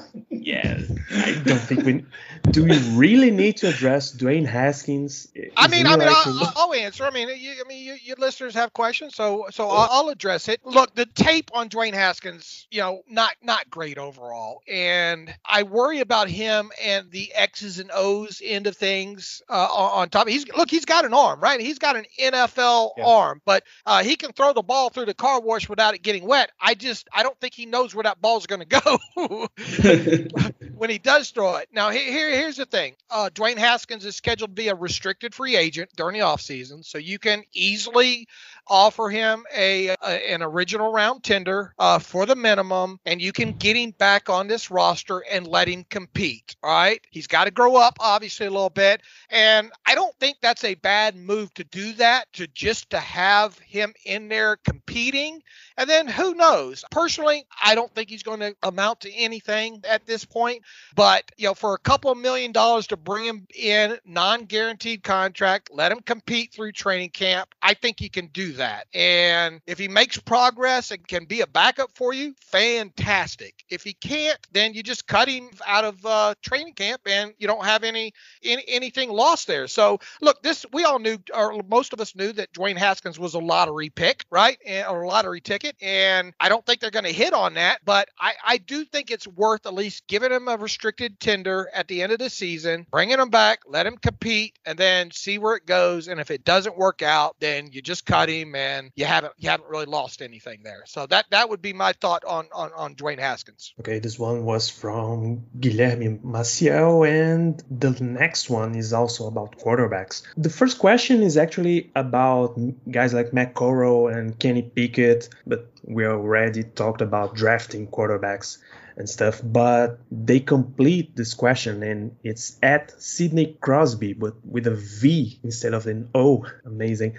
Speaker 1: yeah. I don't think we do. We really need to address Dwayne Haskins.
Speaker 3: I mean, I mean, I'll, I'll, answer. I mean, you, I mean, you, your listeners have questions, so so I'll, I'll address it. Look, the tape on Dwayne Haskins, you know, not not great overall, and I worry about him and the X's and O's end of things uh, on top. He's look, he's got an arm, right? He's got an NFL yeah. arm, but uh, he can throw the ball through the car wash without it getting wet. I just I don't think he knows where that ball's going to go *laughs* *laughs* *laughs* when he does throw it. Now here here's the thing. Uh, Dwayne Haskins is scheduled to be a restricted free agent during the offseason, so you can easily offer him a, a an original round tender uh, for the minimum, and you can get him back on this roster and let him compete. All right, he's got to grow up, obviously a little bit, and I don't think that's a bad move to do that. To just to have him in there competing, and then who knows? Personally, I don't think he's going to amount to anything at this point. But you know, for a couple of million dollars to bring him in, non-guaranteed contract, let him compete through training camp, I think he can do that. And if he makes progress and can be a backup for you, fantastic. If he can't, then you just cut him out of uh, training camp, and you don't have any, any anything lost there. So look, this we all knew, or most of us knew that Dwayne Haskins was a lottery pick, right, or a lottery ticket, and I don't think they're going to hit on that. But I, I do think it's worth at least giving him a restricted tender at the end of the season, bringing him back, let him compete, and then see where it goes. And if it doesn't work out, then you just cut him and you haven't you haven't really lost anything there. So that that would be my thought on on, on Dwayne Haskins.
Speaker 1: Okay, this one was from Guilherme Maciel, and the next one is also about quarterbacks. The first question is actually about guys like Matt Corral and Kenny Pickett, but we already talked about drafting quarterbacks and stuff, but they complete this question and it's at Sidney Crosby, but with a V instead of an O. Amazing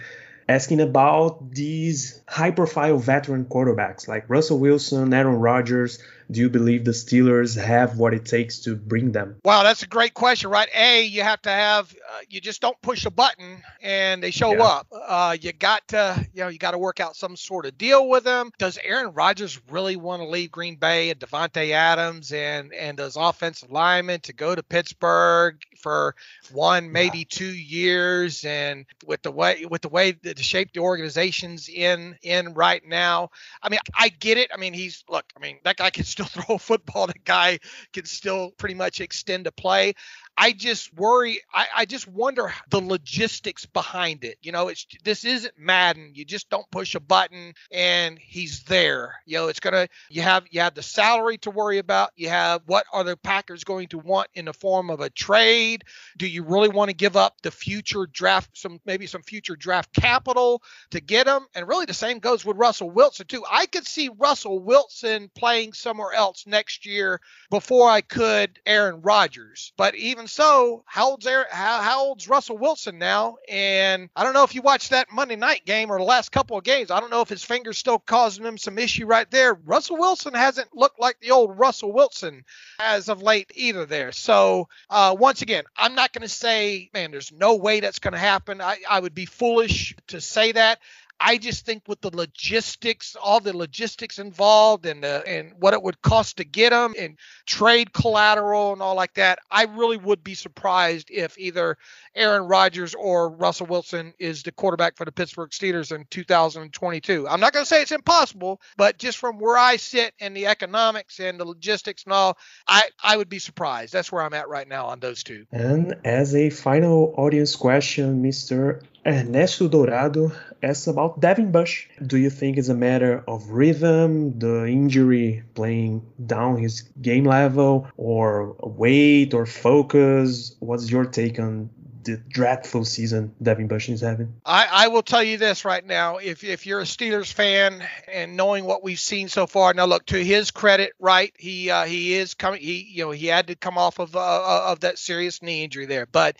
Speaker 1: asking about these high profile veteran quarterbacks like Russell Wilson, Aaron Rodgers. Do you believe the Steelers have what it takes to bring them?
Speaker 3: Wow, that's a great question, right? A, you have to have, uh, you just don't push a button and they show yeah. up. Uh, you got to, you know, you got to work out some sort of deal with them. Does Aaron Rodgers really want to leave Green Bay and Davante Adams and and those offensive linemen to go to Pittsburgh for one, maybe yeah. two years? And with the way with the way that the shape the organization's in in right now, I mean, I get it. I mean, he's look. I mean, that guy can still *laughs* throw a football. That guy can still pretty much extend a play. I just worry. I, I just wonder the logistics behind it. You know, it's this isn't Madden. You just don't push a button and he's there. You know, it's gonna you have you have the salary to worry about. You have what are the Packers going to want in the form of a trade? Do you really want to give up the future draft some maybe some future draft capital to get him? And really the same goes with Russell Wilson too. I could see Russell Wilson playing somewhere else next year before I could Aaron Rodgers. But even so, how old's how, how old's Russell Wilson now? And I don't know if you watched that Monday night game or the last couple of games. I don't know if his finger's still causing him some issue right there. Russell Wilson hasn't looked like the old Russell Wilson as of late either there. So uh, once again, I'm not going to say, man, there's no way that's going to happen. I, I would be foolish to say that. I just think with the logistics, all the logistics involved, and uh, and what it would cost to get them, and trade collateral and all like that, I really would be surprised if either Aaron Rodgers or Russell Wilson is the quarterback for the Pittsburgh Steelers in 2022. I'm not going to say it's impossible, but just from where I sit and the economics and the logistics and all, I I would be surprised. That's where I'm at right now on those two.
Speaker 1: And as a final audience question, Mr. Ernesto Dourado asks about Devin Bush. Do you think it's a matter of rhythm, the injury playing down his game level, or weight or focus? What's your take on the dreadful season Devin Bush is having?
Speaker 3: I, I will tell you this right now. If if you're a Steelers fan and knowing what we've seen so far, now look to his credit, right? He uh, he is coming. He you know he had to come off of uh, of that serious knee injury there, but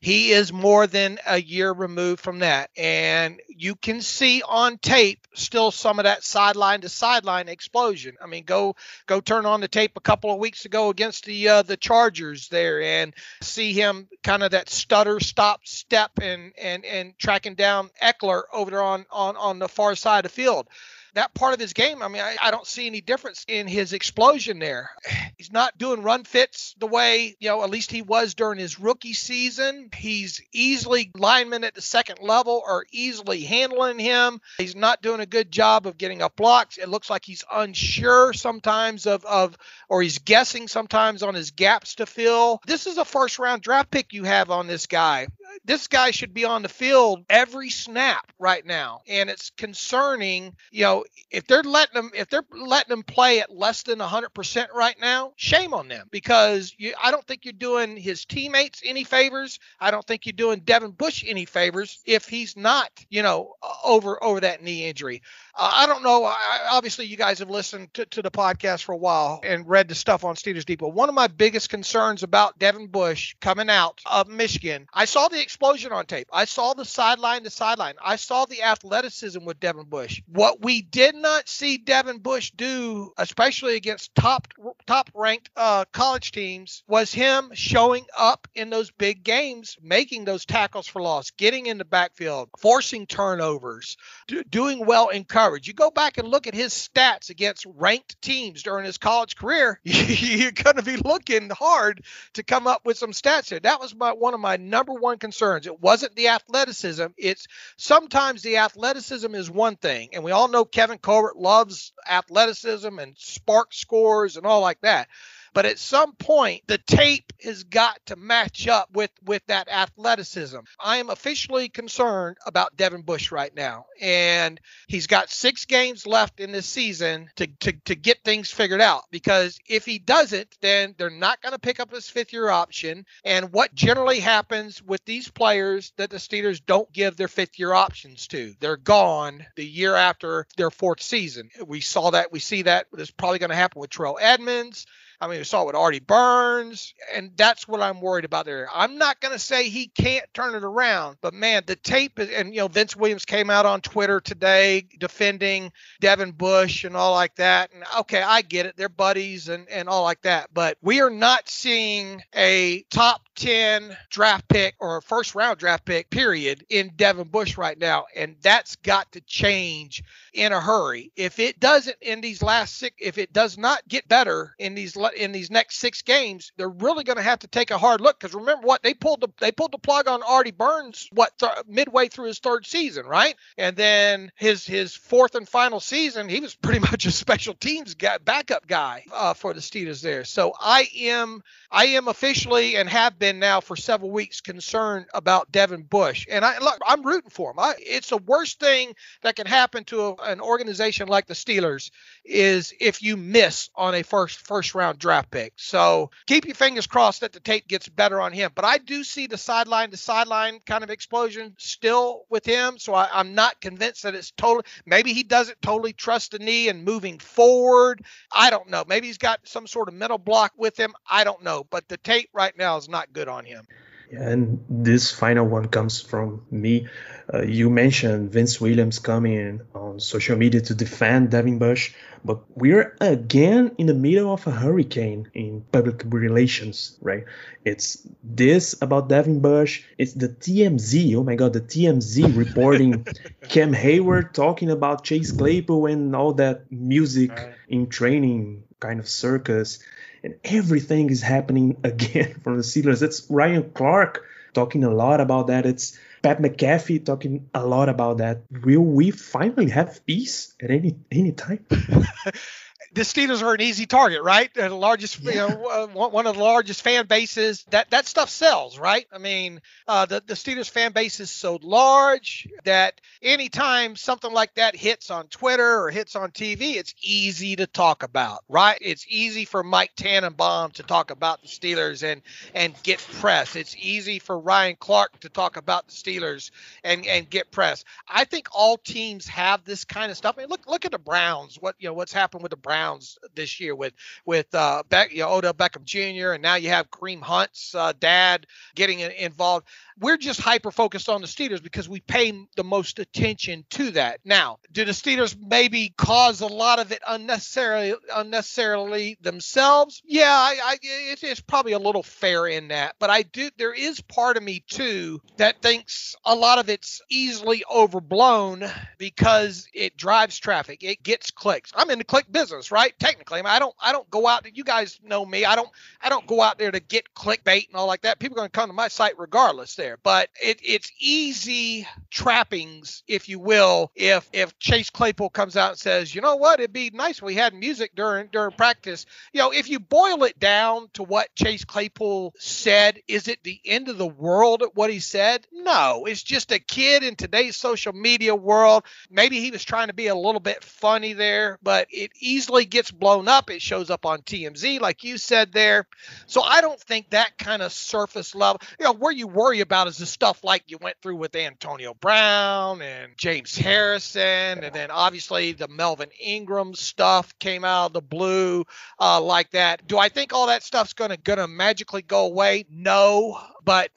Speaker 3: he is more than a year removed from that. And you can see on tape still some of that sideline to sideline explosion. I mean, go go turn on the tape a couple of weeks ago against the uh, the Chargers there and see him kind of that stutter stop step and and and tracking down Ekeler over there on on on the far side of the field that part of his game, I mean, I, I, don't see any difference in his explosion there. *sighs* He's not doing run fits the way, you know, at least he was during his rookie season. He's easily linemen at the second level are easily handling him. He's not doing a good job of getting up blocks. It looks like he's unsure sometimes of, of or he's guessing sometimes on his gaps to fill. This is a first round draft pick you have on this guy this guy should be on the field every snap right now and it's concerning you know if they're letting them if they're letting them play at less than 100% right now shame on them. Because you, i don't think you're doing his teammates any favors. I don't think you're doing devin bush any favors if he's not you know over over that knee injury uh, I don't know. I, obviously, you guys have listened to, to, the podcast for a while and read the stuff on Steelers Depot. One of my biggest concerns about Devin Bush coming out of Michigan, I saw the explosion on tape. I saw the sideline to sideline. I saw the athleticism with Devin Bush. What we did not see Devin Bush do, especially against top top ranked uh, college teams, was him showing up in those big games, making those tackles for loss, getting in the backfield, forcing turnovers, do, doing well in coverage. You go back and look at his stats against ranked teams during his college career, *laughs* you're going to be looking hard to come up with some stats here. That was my one of my number one concerns. It wasn't the athleticism. It's sometimes the athleticism is one thing, and we all know Kevin Colbert loves athleticism and SPARQ scores and all like that. But at some point, the tape has got to match up with with that athleticism. I am officially concerned about Devin Bush right now, and he's got six games left in this season to to, to get things figured out. Because if he doesn't, then they're not going to pick up his fifth year option. And what generally happens with these players that the Steelers don't give their fifth year options to, they're gone the year after their fourth season. We saw that. We see that. It's probably going to happen with Terrell Edmunds. I mean, we saw it with Artie Burns, and that's what I'm worried about there. I'm not going to say he can't turn it around, but man, the tape is, and you know, Vince Williams came out on Twitter today defending Devin Bush and all like that. And okay, I get it. They're buddies and, and all like that. But we are not seeing a top 10 draft pick or first round draft pick, period, in Devin Bush right now. And that's got to change in a hurry. If it doesn't in these last six, if it does not get better in these in these next six games they're really going to have to take a hard look because remember what they pulled the they pulled the plug on Artie Burns what th- midway through his third season, right? And then his his fourth and final season, he was *laughs* pretty much a special teams guy, backup guy uh, for the Steelers there. So I am I am officially and have been now for several weeks concerned about Devin Bush, and I look I'm rooting for him. I, it's the worst thing that can happen to a, an organization like the Steelers is if you miss on a first first round draft pick. So keep your fingers crossed that the tape gets better on him. But I do see the sideline to sideline kind of explosion still with him. So I, am not convinced that it's totally. Maybe he doesn't totally trust the knee and moving forward. I don't know. Maybe he's got some sort of mental block with him. I don't know. But the tape right now is not good on him.
Speaker 1: And this final one comes from me. Uh, you mentioned Vince Williams coming on social media to defend Devin Bush, but we're again in the middle of a hurricane in public relations, right? It's this about Devin Bush. It's the TMZ. Oh my God, the TMZ reporting *laughs* Cam Heyward talking about Chase Claypool and all that music in training kind of circus and everything is happening *laughs* again for the Steelers. It's Ryan Clark talking a lot about that. It's Pat McAfee talking a lot about that. Will we finally have peace at any any time? *laughs*
Speaker 3: the Steelers are an easy target, right? They're the largest, yeah. you know, uh, one of the largest fan bases. That that stuff sells, right? I mean, uh, the the Steelers fan base is so large that anytime something like that hits on Twitter or hits on TV, it's easy to talk about, right? It's easy for Mike Tannenbaum to talk about the Steelers and and get press. It's easy for Ryan Clark to talk about the Steelers and and get press. I think all teams have this kind of stuff. I mean, look look at the Browns. What you know, what's happened with the Browns Browns this year with with uh, Beck, you know, Odell Beckham Jr. and now you have Kareem Hunt's uh, dad getting involved we're just hyper focused on the Steelers because we pay the most attention to that. Now, do the Steelers maybe cause a lot of it unnecessarily unnecessarily themselves? Yeah, I, I it, it's probably a little fair in that, but I do there is part of me too that thinks a lot of it's easily overblown because it drives traffic, it gets clicks. I'm in the click business, right? Technically, I, mean, I don't I don't go out. You guys know me. I don't I don't go out there to get clickbait and all like that. People are going to come to my site regardless. There there. But it, it's easy trappings, if you will, if if Chase Claypool comes out and says, you know what, it'd be nice if we had music during during practice. You know, if you boil it down to what Chase Claypool said, is it the end of the world at what he said? No, it's just a kid in today's social media world. Maybe he was trying to be a little bit funny there, but it easily gets blown up. It shows up on TMZ, like you said there. So I don't think that kind of surface level, you know, where you worry about about is the stuff like you went through with Antonio Brown and James Harrison, and then obviously the Melvin Ingram stuff came out of the blue uh, like that. Do I think all that stuff's gonna gonna magically go away? No, but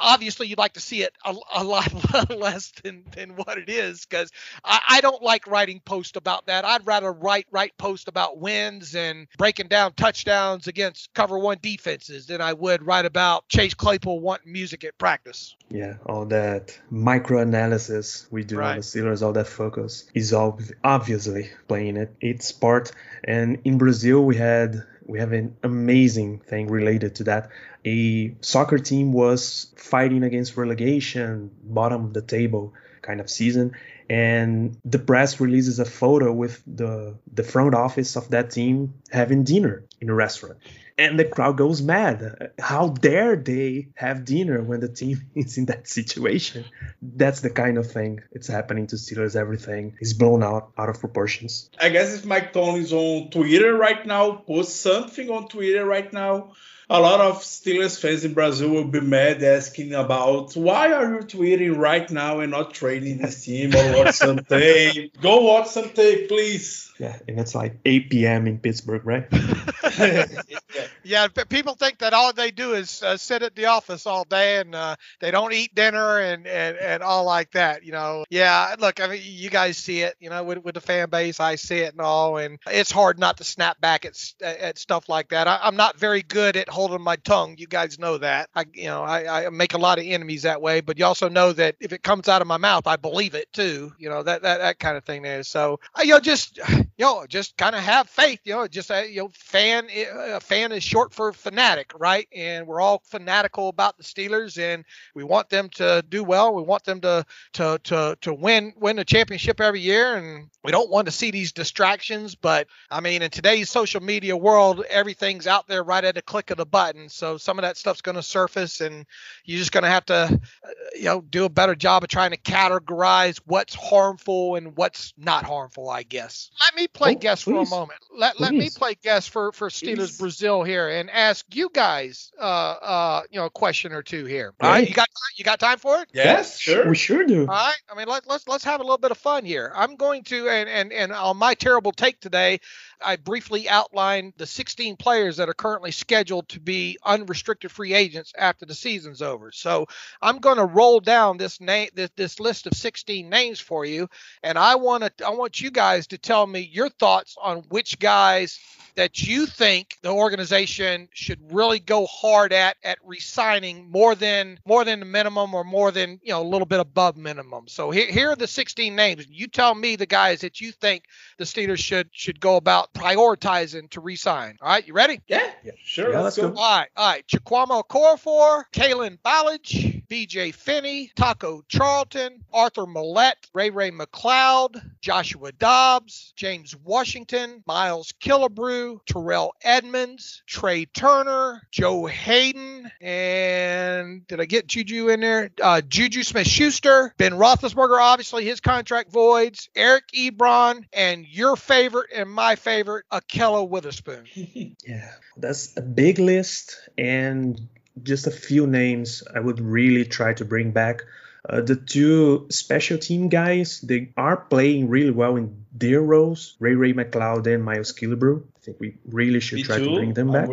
Speaker 3: obviously you'd like to see it a, a lot *laughs* less than, than what it is because I, I, don't like writing posts about that. I'd rather write write posts about wins and breaking down touchdowns against cover one defenses than I would write about Chase Claypool wanting music at practice.
Speaker 1: Yeah, all that micro analysis we do right. on the Steelers, all that focus is obviously playing it its part. And in Brazil, we had we have an amazing thing related to that. A soccer team was fighting against relegation, bottom of the table kind of season, and the press releases a photo with the the front office of that team having dinner in a restaurant and the crowd goes mad. How dare they have dinner when the team *laughs* is in that situation? That's the kind of thing it's happening to Steelers. Everything is blown out out of proportions.
Speaker 2: I guess if Mike is on Twitter right now, post something on Twitter right now a lot of Steelers fans in Brazil will be mad asking about why are you tweeting right now and not training this team or watch some *laughs* tape. Go watch some tape, please.
Speaker 1: Yeah, and it's like 8 p.m. in Pittsburgh, right? *laughs* *laughs*
Speaker 3: yeah, people think that all they do is uh, sit at the office all day and uh, they don't eat dinner and, and, and all like that. You know, yeah. Look, I mean, you guys see it. You know, with, with the fan base, I see it and all, and it's hard not to snap back at at stuff like that. I, I'm not very good at holding my tongue. You guys know that. I, you know, I, I make a lot of enemies that way, but you also know that if it comes out of my mouth, I believe it too. You know, that that, that kind of thing there. So, you know, just *sighs* you know, just kind of have faith. You know, just uh, you know, fan a fan is short for fanatic, right? And we're all fanatical about the Steelers, and we want them to do well. We want them to to to to win win the championship every year, and we don't want to see these distractions. But I mean, in today's social media world, everything's out there right at a click of the button. So some of that stuff's going to surface, and you're just going to have to, uh, you know, do a better job of trying to categorize what's harmful and what's not harmful. I guess. Let me play oh, guess please. for a moment. Let please. let me play guess for for Steelers please. Brazil here and ask you guys, uh, uh, you know, a question or two here. All right, you got you got time for it?
Speaker 2: Yes, sure.
Speaker 1: We sure do.
Speaker 3: All right. I mean, let, let's let's have a little bit of fun here. I'm going to and and and on my terrible take today, I briefly outlined the 16 players that are currently scheduled to be unrestricted free agents after the season's over. So I'm going to roll down this name this, this list of 16 names for you, and I want to I want you guys to tell me your thoughts on which guys that you think the organization should really go hard at at resigning more than more than the minimum or more than you know a little bit above minimum. So here, here are the 16 names. You tell me the guys that you think the Steelers should should go about prioritizing to resign. All right, you ready?
Speaker 2: Yeah, yeah sure.
Speaker 1: Yeah, let's, let's go.
Speaker 2: go.
Speaker 3: All right, all right. Chukwuma Okorafor, Kalen Ballage, BJ Finney, Taco Charlton, Arthur Maulet, Ray Ray McCloud, Joshua Dobbs, James Washington, Miles Killebrew, Terrell Edmunds, Trai Turner, Joe Haden, and did I get Juju in there? Uh, Juju Smith Schuster, Ben Roethlisberger, obviously his contract voids, Eric Ebron, and your favorite and my favorite, Ahkello Witherspoon. *laughs*
Speaker 1: yeah, that's a big list and just a few names I would really try to bring back. Uh, the two special team guys, they are playing really well in their roles. Ray Ray McCloud and Miles Killebrew. I think we really should
Speaker 2: Me
Speaker 1: try
Speaker 2: too.
Speaker 1: to bring them back.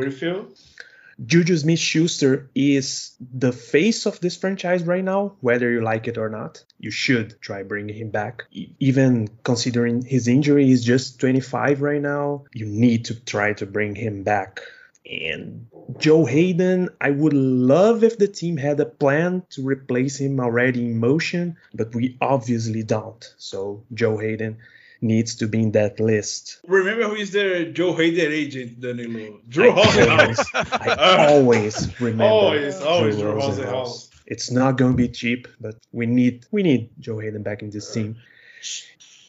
Speaker 1: Juju Smith Schuster is the face of this franchise right now, whether you like it or not. You should try bringing him back. Even considering his injury, he's just 25 right now. You need to try to bring him back. And Joe Haden, I would love if the team had a plan to replace him already in motion, but we obviously don't. So Joe Haden needs to be in that list.
Speaker 2: Remember who is the Joe Haden agent, Danillo? Drew Rosenhaus.
Speaker 1: I *laughs* uh, always remember.
Speaker 2: Always, always Drew Rosenhaus.
Speaker 1: It's not going to be cheap, but we need we need Joe Haden back in this uh, team.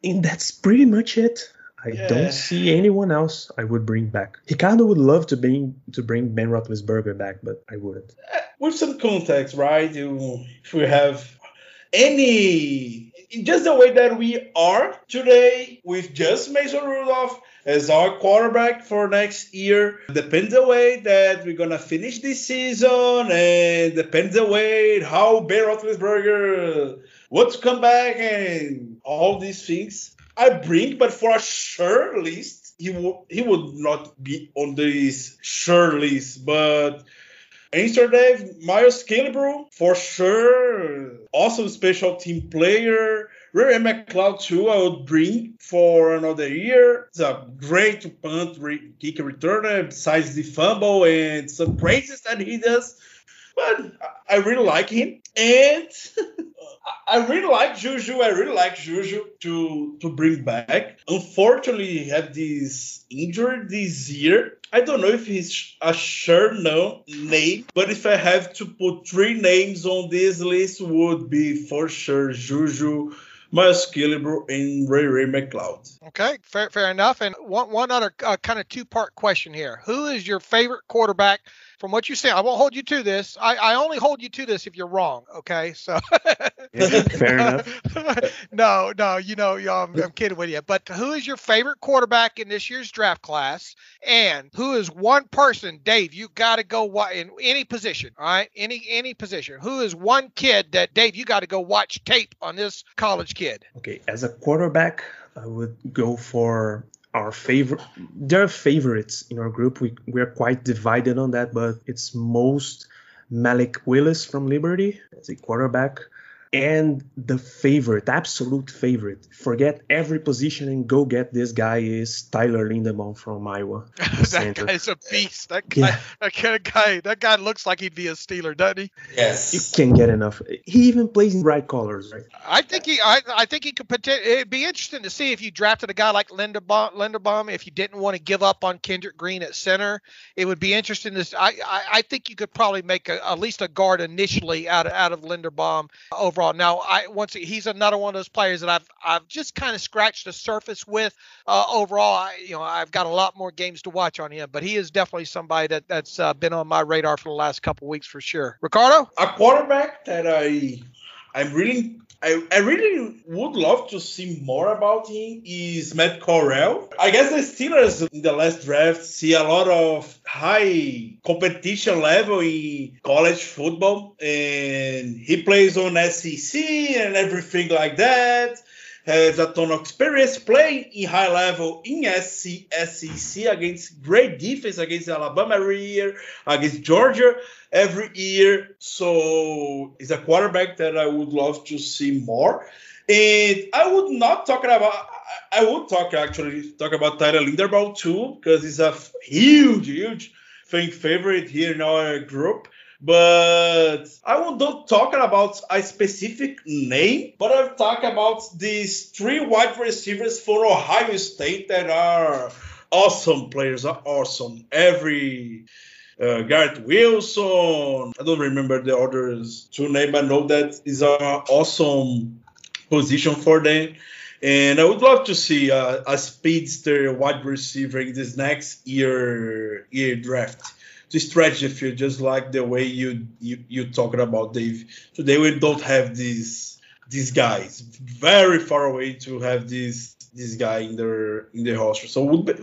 Speaker 1: And that's pretty much it. I yeah. don't see anyone else I would bring back. Ricardo would love to bring to bring Ben Roethlisberger back, but I wouldn't.
Speaker 2: Eh, with some context, right? If we have any, just the way that we are today, with just Mason Rudolph as our quarterback for next year, depends the way that we're gonna finish this season, and depends the way how Ben Roethlisberger wants to come back and all these things I bring, but for a sure list, he would he would not be on this sure list. But Amsterdam, Miles Killebrew, for sure, awesome special team player. Ray McCloud too, I would bring for another year. It's a great punt, re- kick returner besides the fumble and some praises that he does. But I really like him, and *laughs* I really like Juju. I really like Juju to to bring back. Unfortunately, he had this injury this year. I don't know if he's a sure no name, but if I have to put three names on this list, would be for sure Juju, Miles Killebrew, and Ray Ray McCloud.
Speaker 3: Okay, fair, fair enough. And one one other uh, kind of two part question here: Who is your favorite quarterback? From what you say, I won't hold you to this. I, I only hold you to this if you're wrong. Okay, so
Speaker 1: fair *laughs* enough.
Speaker 3: no, no, you know, I'm, I'm kidding with you. But who is your favorite quarterback in this year's draft class? And who is one person, Dave? You got to go in any position. All right, any any position. Who is one kid that Dave? You got to go watch tape on this college kid.
Speaker 1: Okay, as a quarterback, I would go for our favorite there are favorites in our group. We we're quite divided on that but it's most malik willis from liberty as a quarterback And the favorite, absolute favorite, forget every position and go get this guy is Tyler Linderbaum from Iowa. *laughs*
Speaker 3: that guy's a beast. That guy, yeah. that kind of guy, that guy looks like he'd be a Steeler, doesn't he?
Speaker 2: Yes.
Speaker 1: You can't get enough. He even plays in bright colors, right?
Speaker 3: I think he, I, I think he could. It'd be interesting to see if you drafted a guy like Linderbaum, Linderbaum. If you didn't want to give up on Kendrick Green at center, it would be interesting to. I, I, I think you could probably make a, at least a guard initially out of out of Linderbaum Now, I once he's another one of those players that I've I've just kind of scratched the surface with. Uh, overall, I, you know, I've got a lot more games to watch on him, but he is definitely somebody that that's uh, been on my radar for the last couple weeks for sure. Ricardo,
Speaker 2: a quarterback that I I'm really I, I really would love to see more about him is Matt Corral. I guess the Steelers in the last draft see a lot of high competition level in college football, and he plays on SEC and everything like that has a ton of experience playing in high level in SC, SEC against great defense against Alabama every year, against Georgia every year. So he's a quarterback that I would love to see more. And I would not talk about. I would talk actually talk about Tyler Linderbaum too because he's a huge, huge fan favorite here in our group but I will not talk about a specific name, but I'll talk about these three wide receivers for Ohio State that are awesome players, are awesome. Every uh, Garrett Wilson, I don't remember the others two names, but I know that is an awesome position for them. And I would love to see a, a speedster wide receiver in this next year year draft to stretch the field, just like the way you you you talking about Dave. Today we don't have these these guys very far away to have this this guy in their in the roster. So would be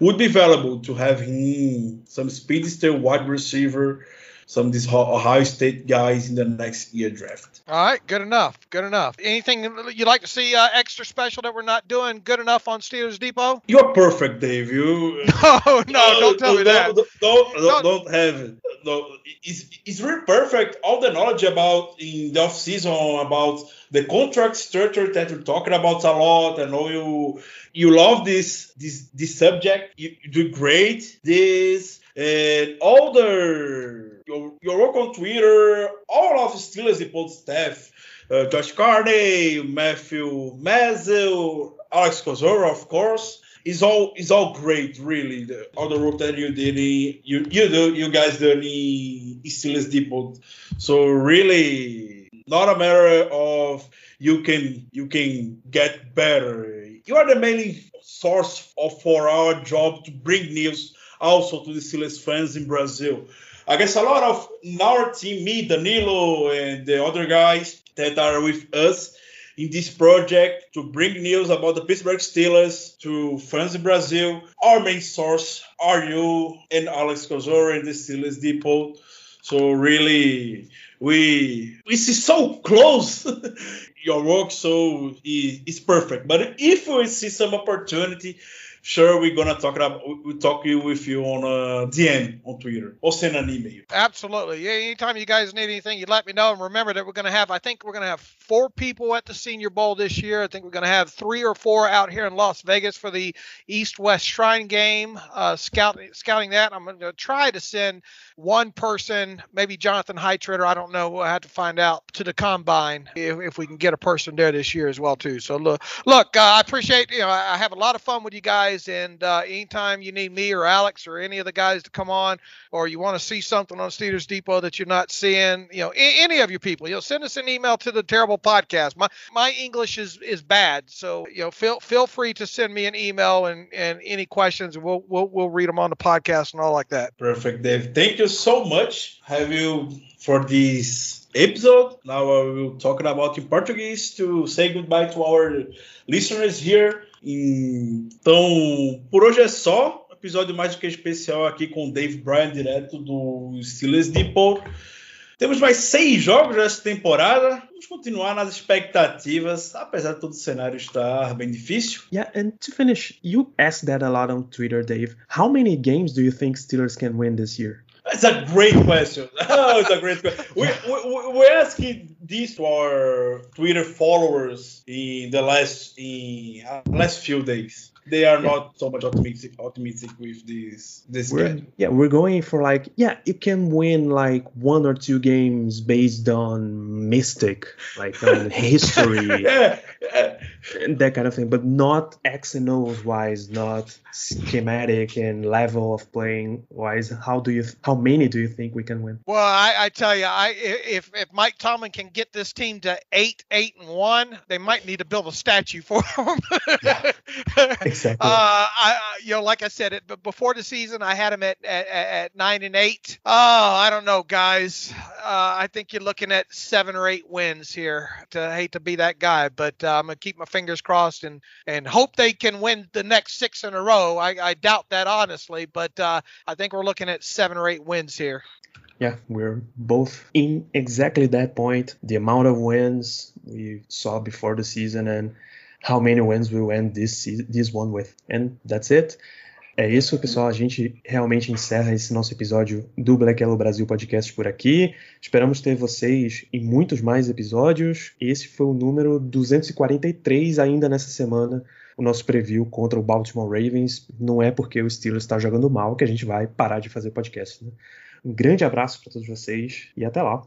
Speaker 2: would be valuable to have him some speedster wide receiver some of these Ohio State guys in the next year draft.
Speaker 3: All right, good enough. Good enough. Anything you'd like to see uh, extra special that we're not doing good enough on Steelers Depot?
Speaker 2: You're perfect, Dave. You. *laughs*
Speaker 3: no, *laughs* no, don't tell me that.
Speaker 2: Don't, don't, don't, don't have it. No, it's, it's really perfect. All the knowledge about in the off season about the contract structure that you're talking about a lot. I know you you love this this this subject. You, you do great. This and all the your, your work on Twitter, all of Steelers Depot staff, uh, Josh Carney, Matthew Mazel, Alex Kozora, of course, is all is all great, really. The, all the work that you did, in, you you do, you guys did in Steelers Depot. So really, not a matter of you can you can get better. You are the main source of for our job to bring news also to the Steelers fans in Brazil. I guess a lot of our team, me, Danillo, and the other guys that are with us in this project to bring news about the Pittsburgh Steelers to fans in Brazil. Our main source are you and Alex Kozora and the Steelers Depot. So really, we we see so close *laughs* your work, so it's perfect. But if we see some opportunity sure we're gonna talk about we'll talk with you on a uh, DM on Twitter or send an email.
Speaker 3: Absolutely. Yeah, anytime you guys need anything, you let me know. And remember that we're gonna have I think we're gonna have four people at the Senior Bowl this year. I think we're gonna have three or four out here in Las Vegas for the East West Shrine game. Uh, scouting scouting that. I'm gonna try to send one person, maybe Jonathan Heitritter, I don't know. We'll have to find out to the combine if, if we can get a person there this year as well too. So look, look, uh, I appreciate you know I have a lot of fun with you guys guys. And uh, anytime you need me or Alex or any of the guys to come on, or you want to see something on Steelers Depot that you're not seeing, you know, any of you people, you know, send us an email to the Terrible Podcast. My my English is is bad, so you know, feel feel free to send me an email and and any questions, and we'll we'll we'll read them on the podcast and all like that.
Speaker 2: Perfect, Dave. Thank you so much. Have you for this episode. Now I will talking about in Portuguese to say goodbye to our listeners here. Então, por hoje é só. Episódio mais do que especial aqui com o Dave Bryan, direto do Steelers Depot. Temos mais seis jogos nessa temporada. Vamos continuar nas expectativas, apesar de todo o cenário estar bem difícil.
Speaker 1: Yeah, and to finish, you asked that a lot on Twitter, Dave. How many games do you think Steelers can win this year?
Speaker 2: It's a great question. *laughs* Oh, it's a great question. We, we, we're asking this to our Twitter followers in the last in uh, last few days they are not so much optimistic optimistic with this this
Speaker 1: we're,
Speaker 2: game.
Speaker 1: Yeah, we're going for like yeah, you can win like one or two games based on mystic, like on *laughs* history,
Speaker 2: yeah, yeah.
Speaker 1: And that kind of thing, but not X and O's wise, not schematic and level of playing wise. How do you how many do you think we can win?
Speaker 3: Well, I, I tell you, I if if Mike Tomlin can get this team to eight eight and one, they might need to build a statue for *laughs* him. *laughs*
Speaker 1: exactly.
Speaker 3: Uh, I, you know, like I said, it but before the season, I had him at, at, at nine and eight. Oh, I don't know, guys. Uh, I think you're looking at seven or eight wins here. To hate to be that guy, but uh, I'm gonna keep my fingers crossed and and hope they can win the next six in a row. I, I doubt that honestly, but uh, I think we're looking at seven or eight wins here.
Speaker 1: Yeah, we're both in exactly that point. The amount of wins we saw before the season and how many wins we win this this one with. And that's it. É isso, pessoal. A gente realmente encerra esse nosso episódio do Black Yellow Brasil Podcast por aqui. Esperamos ter vocês em muitos mais episódios. Esse foi o número 243 ainda nessa semana. O nosso preview contra o Baltimore Ravens. Não é porque o Steelers está jogando mal que a gente vai parar de fazer podcast. Né? Um grande abraço para todos vocês e até lá.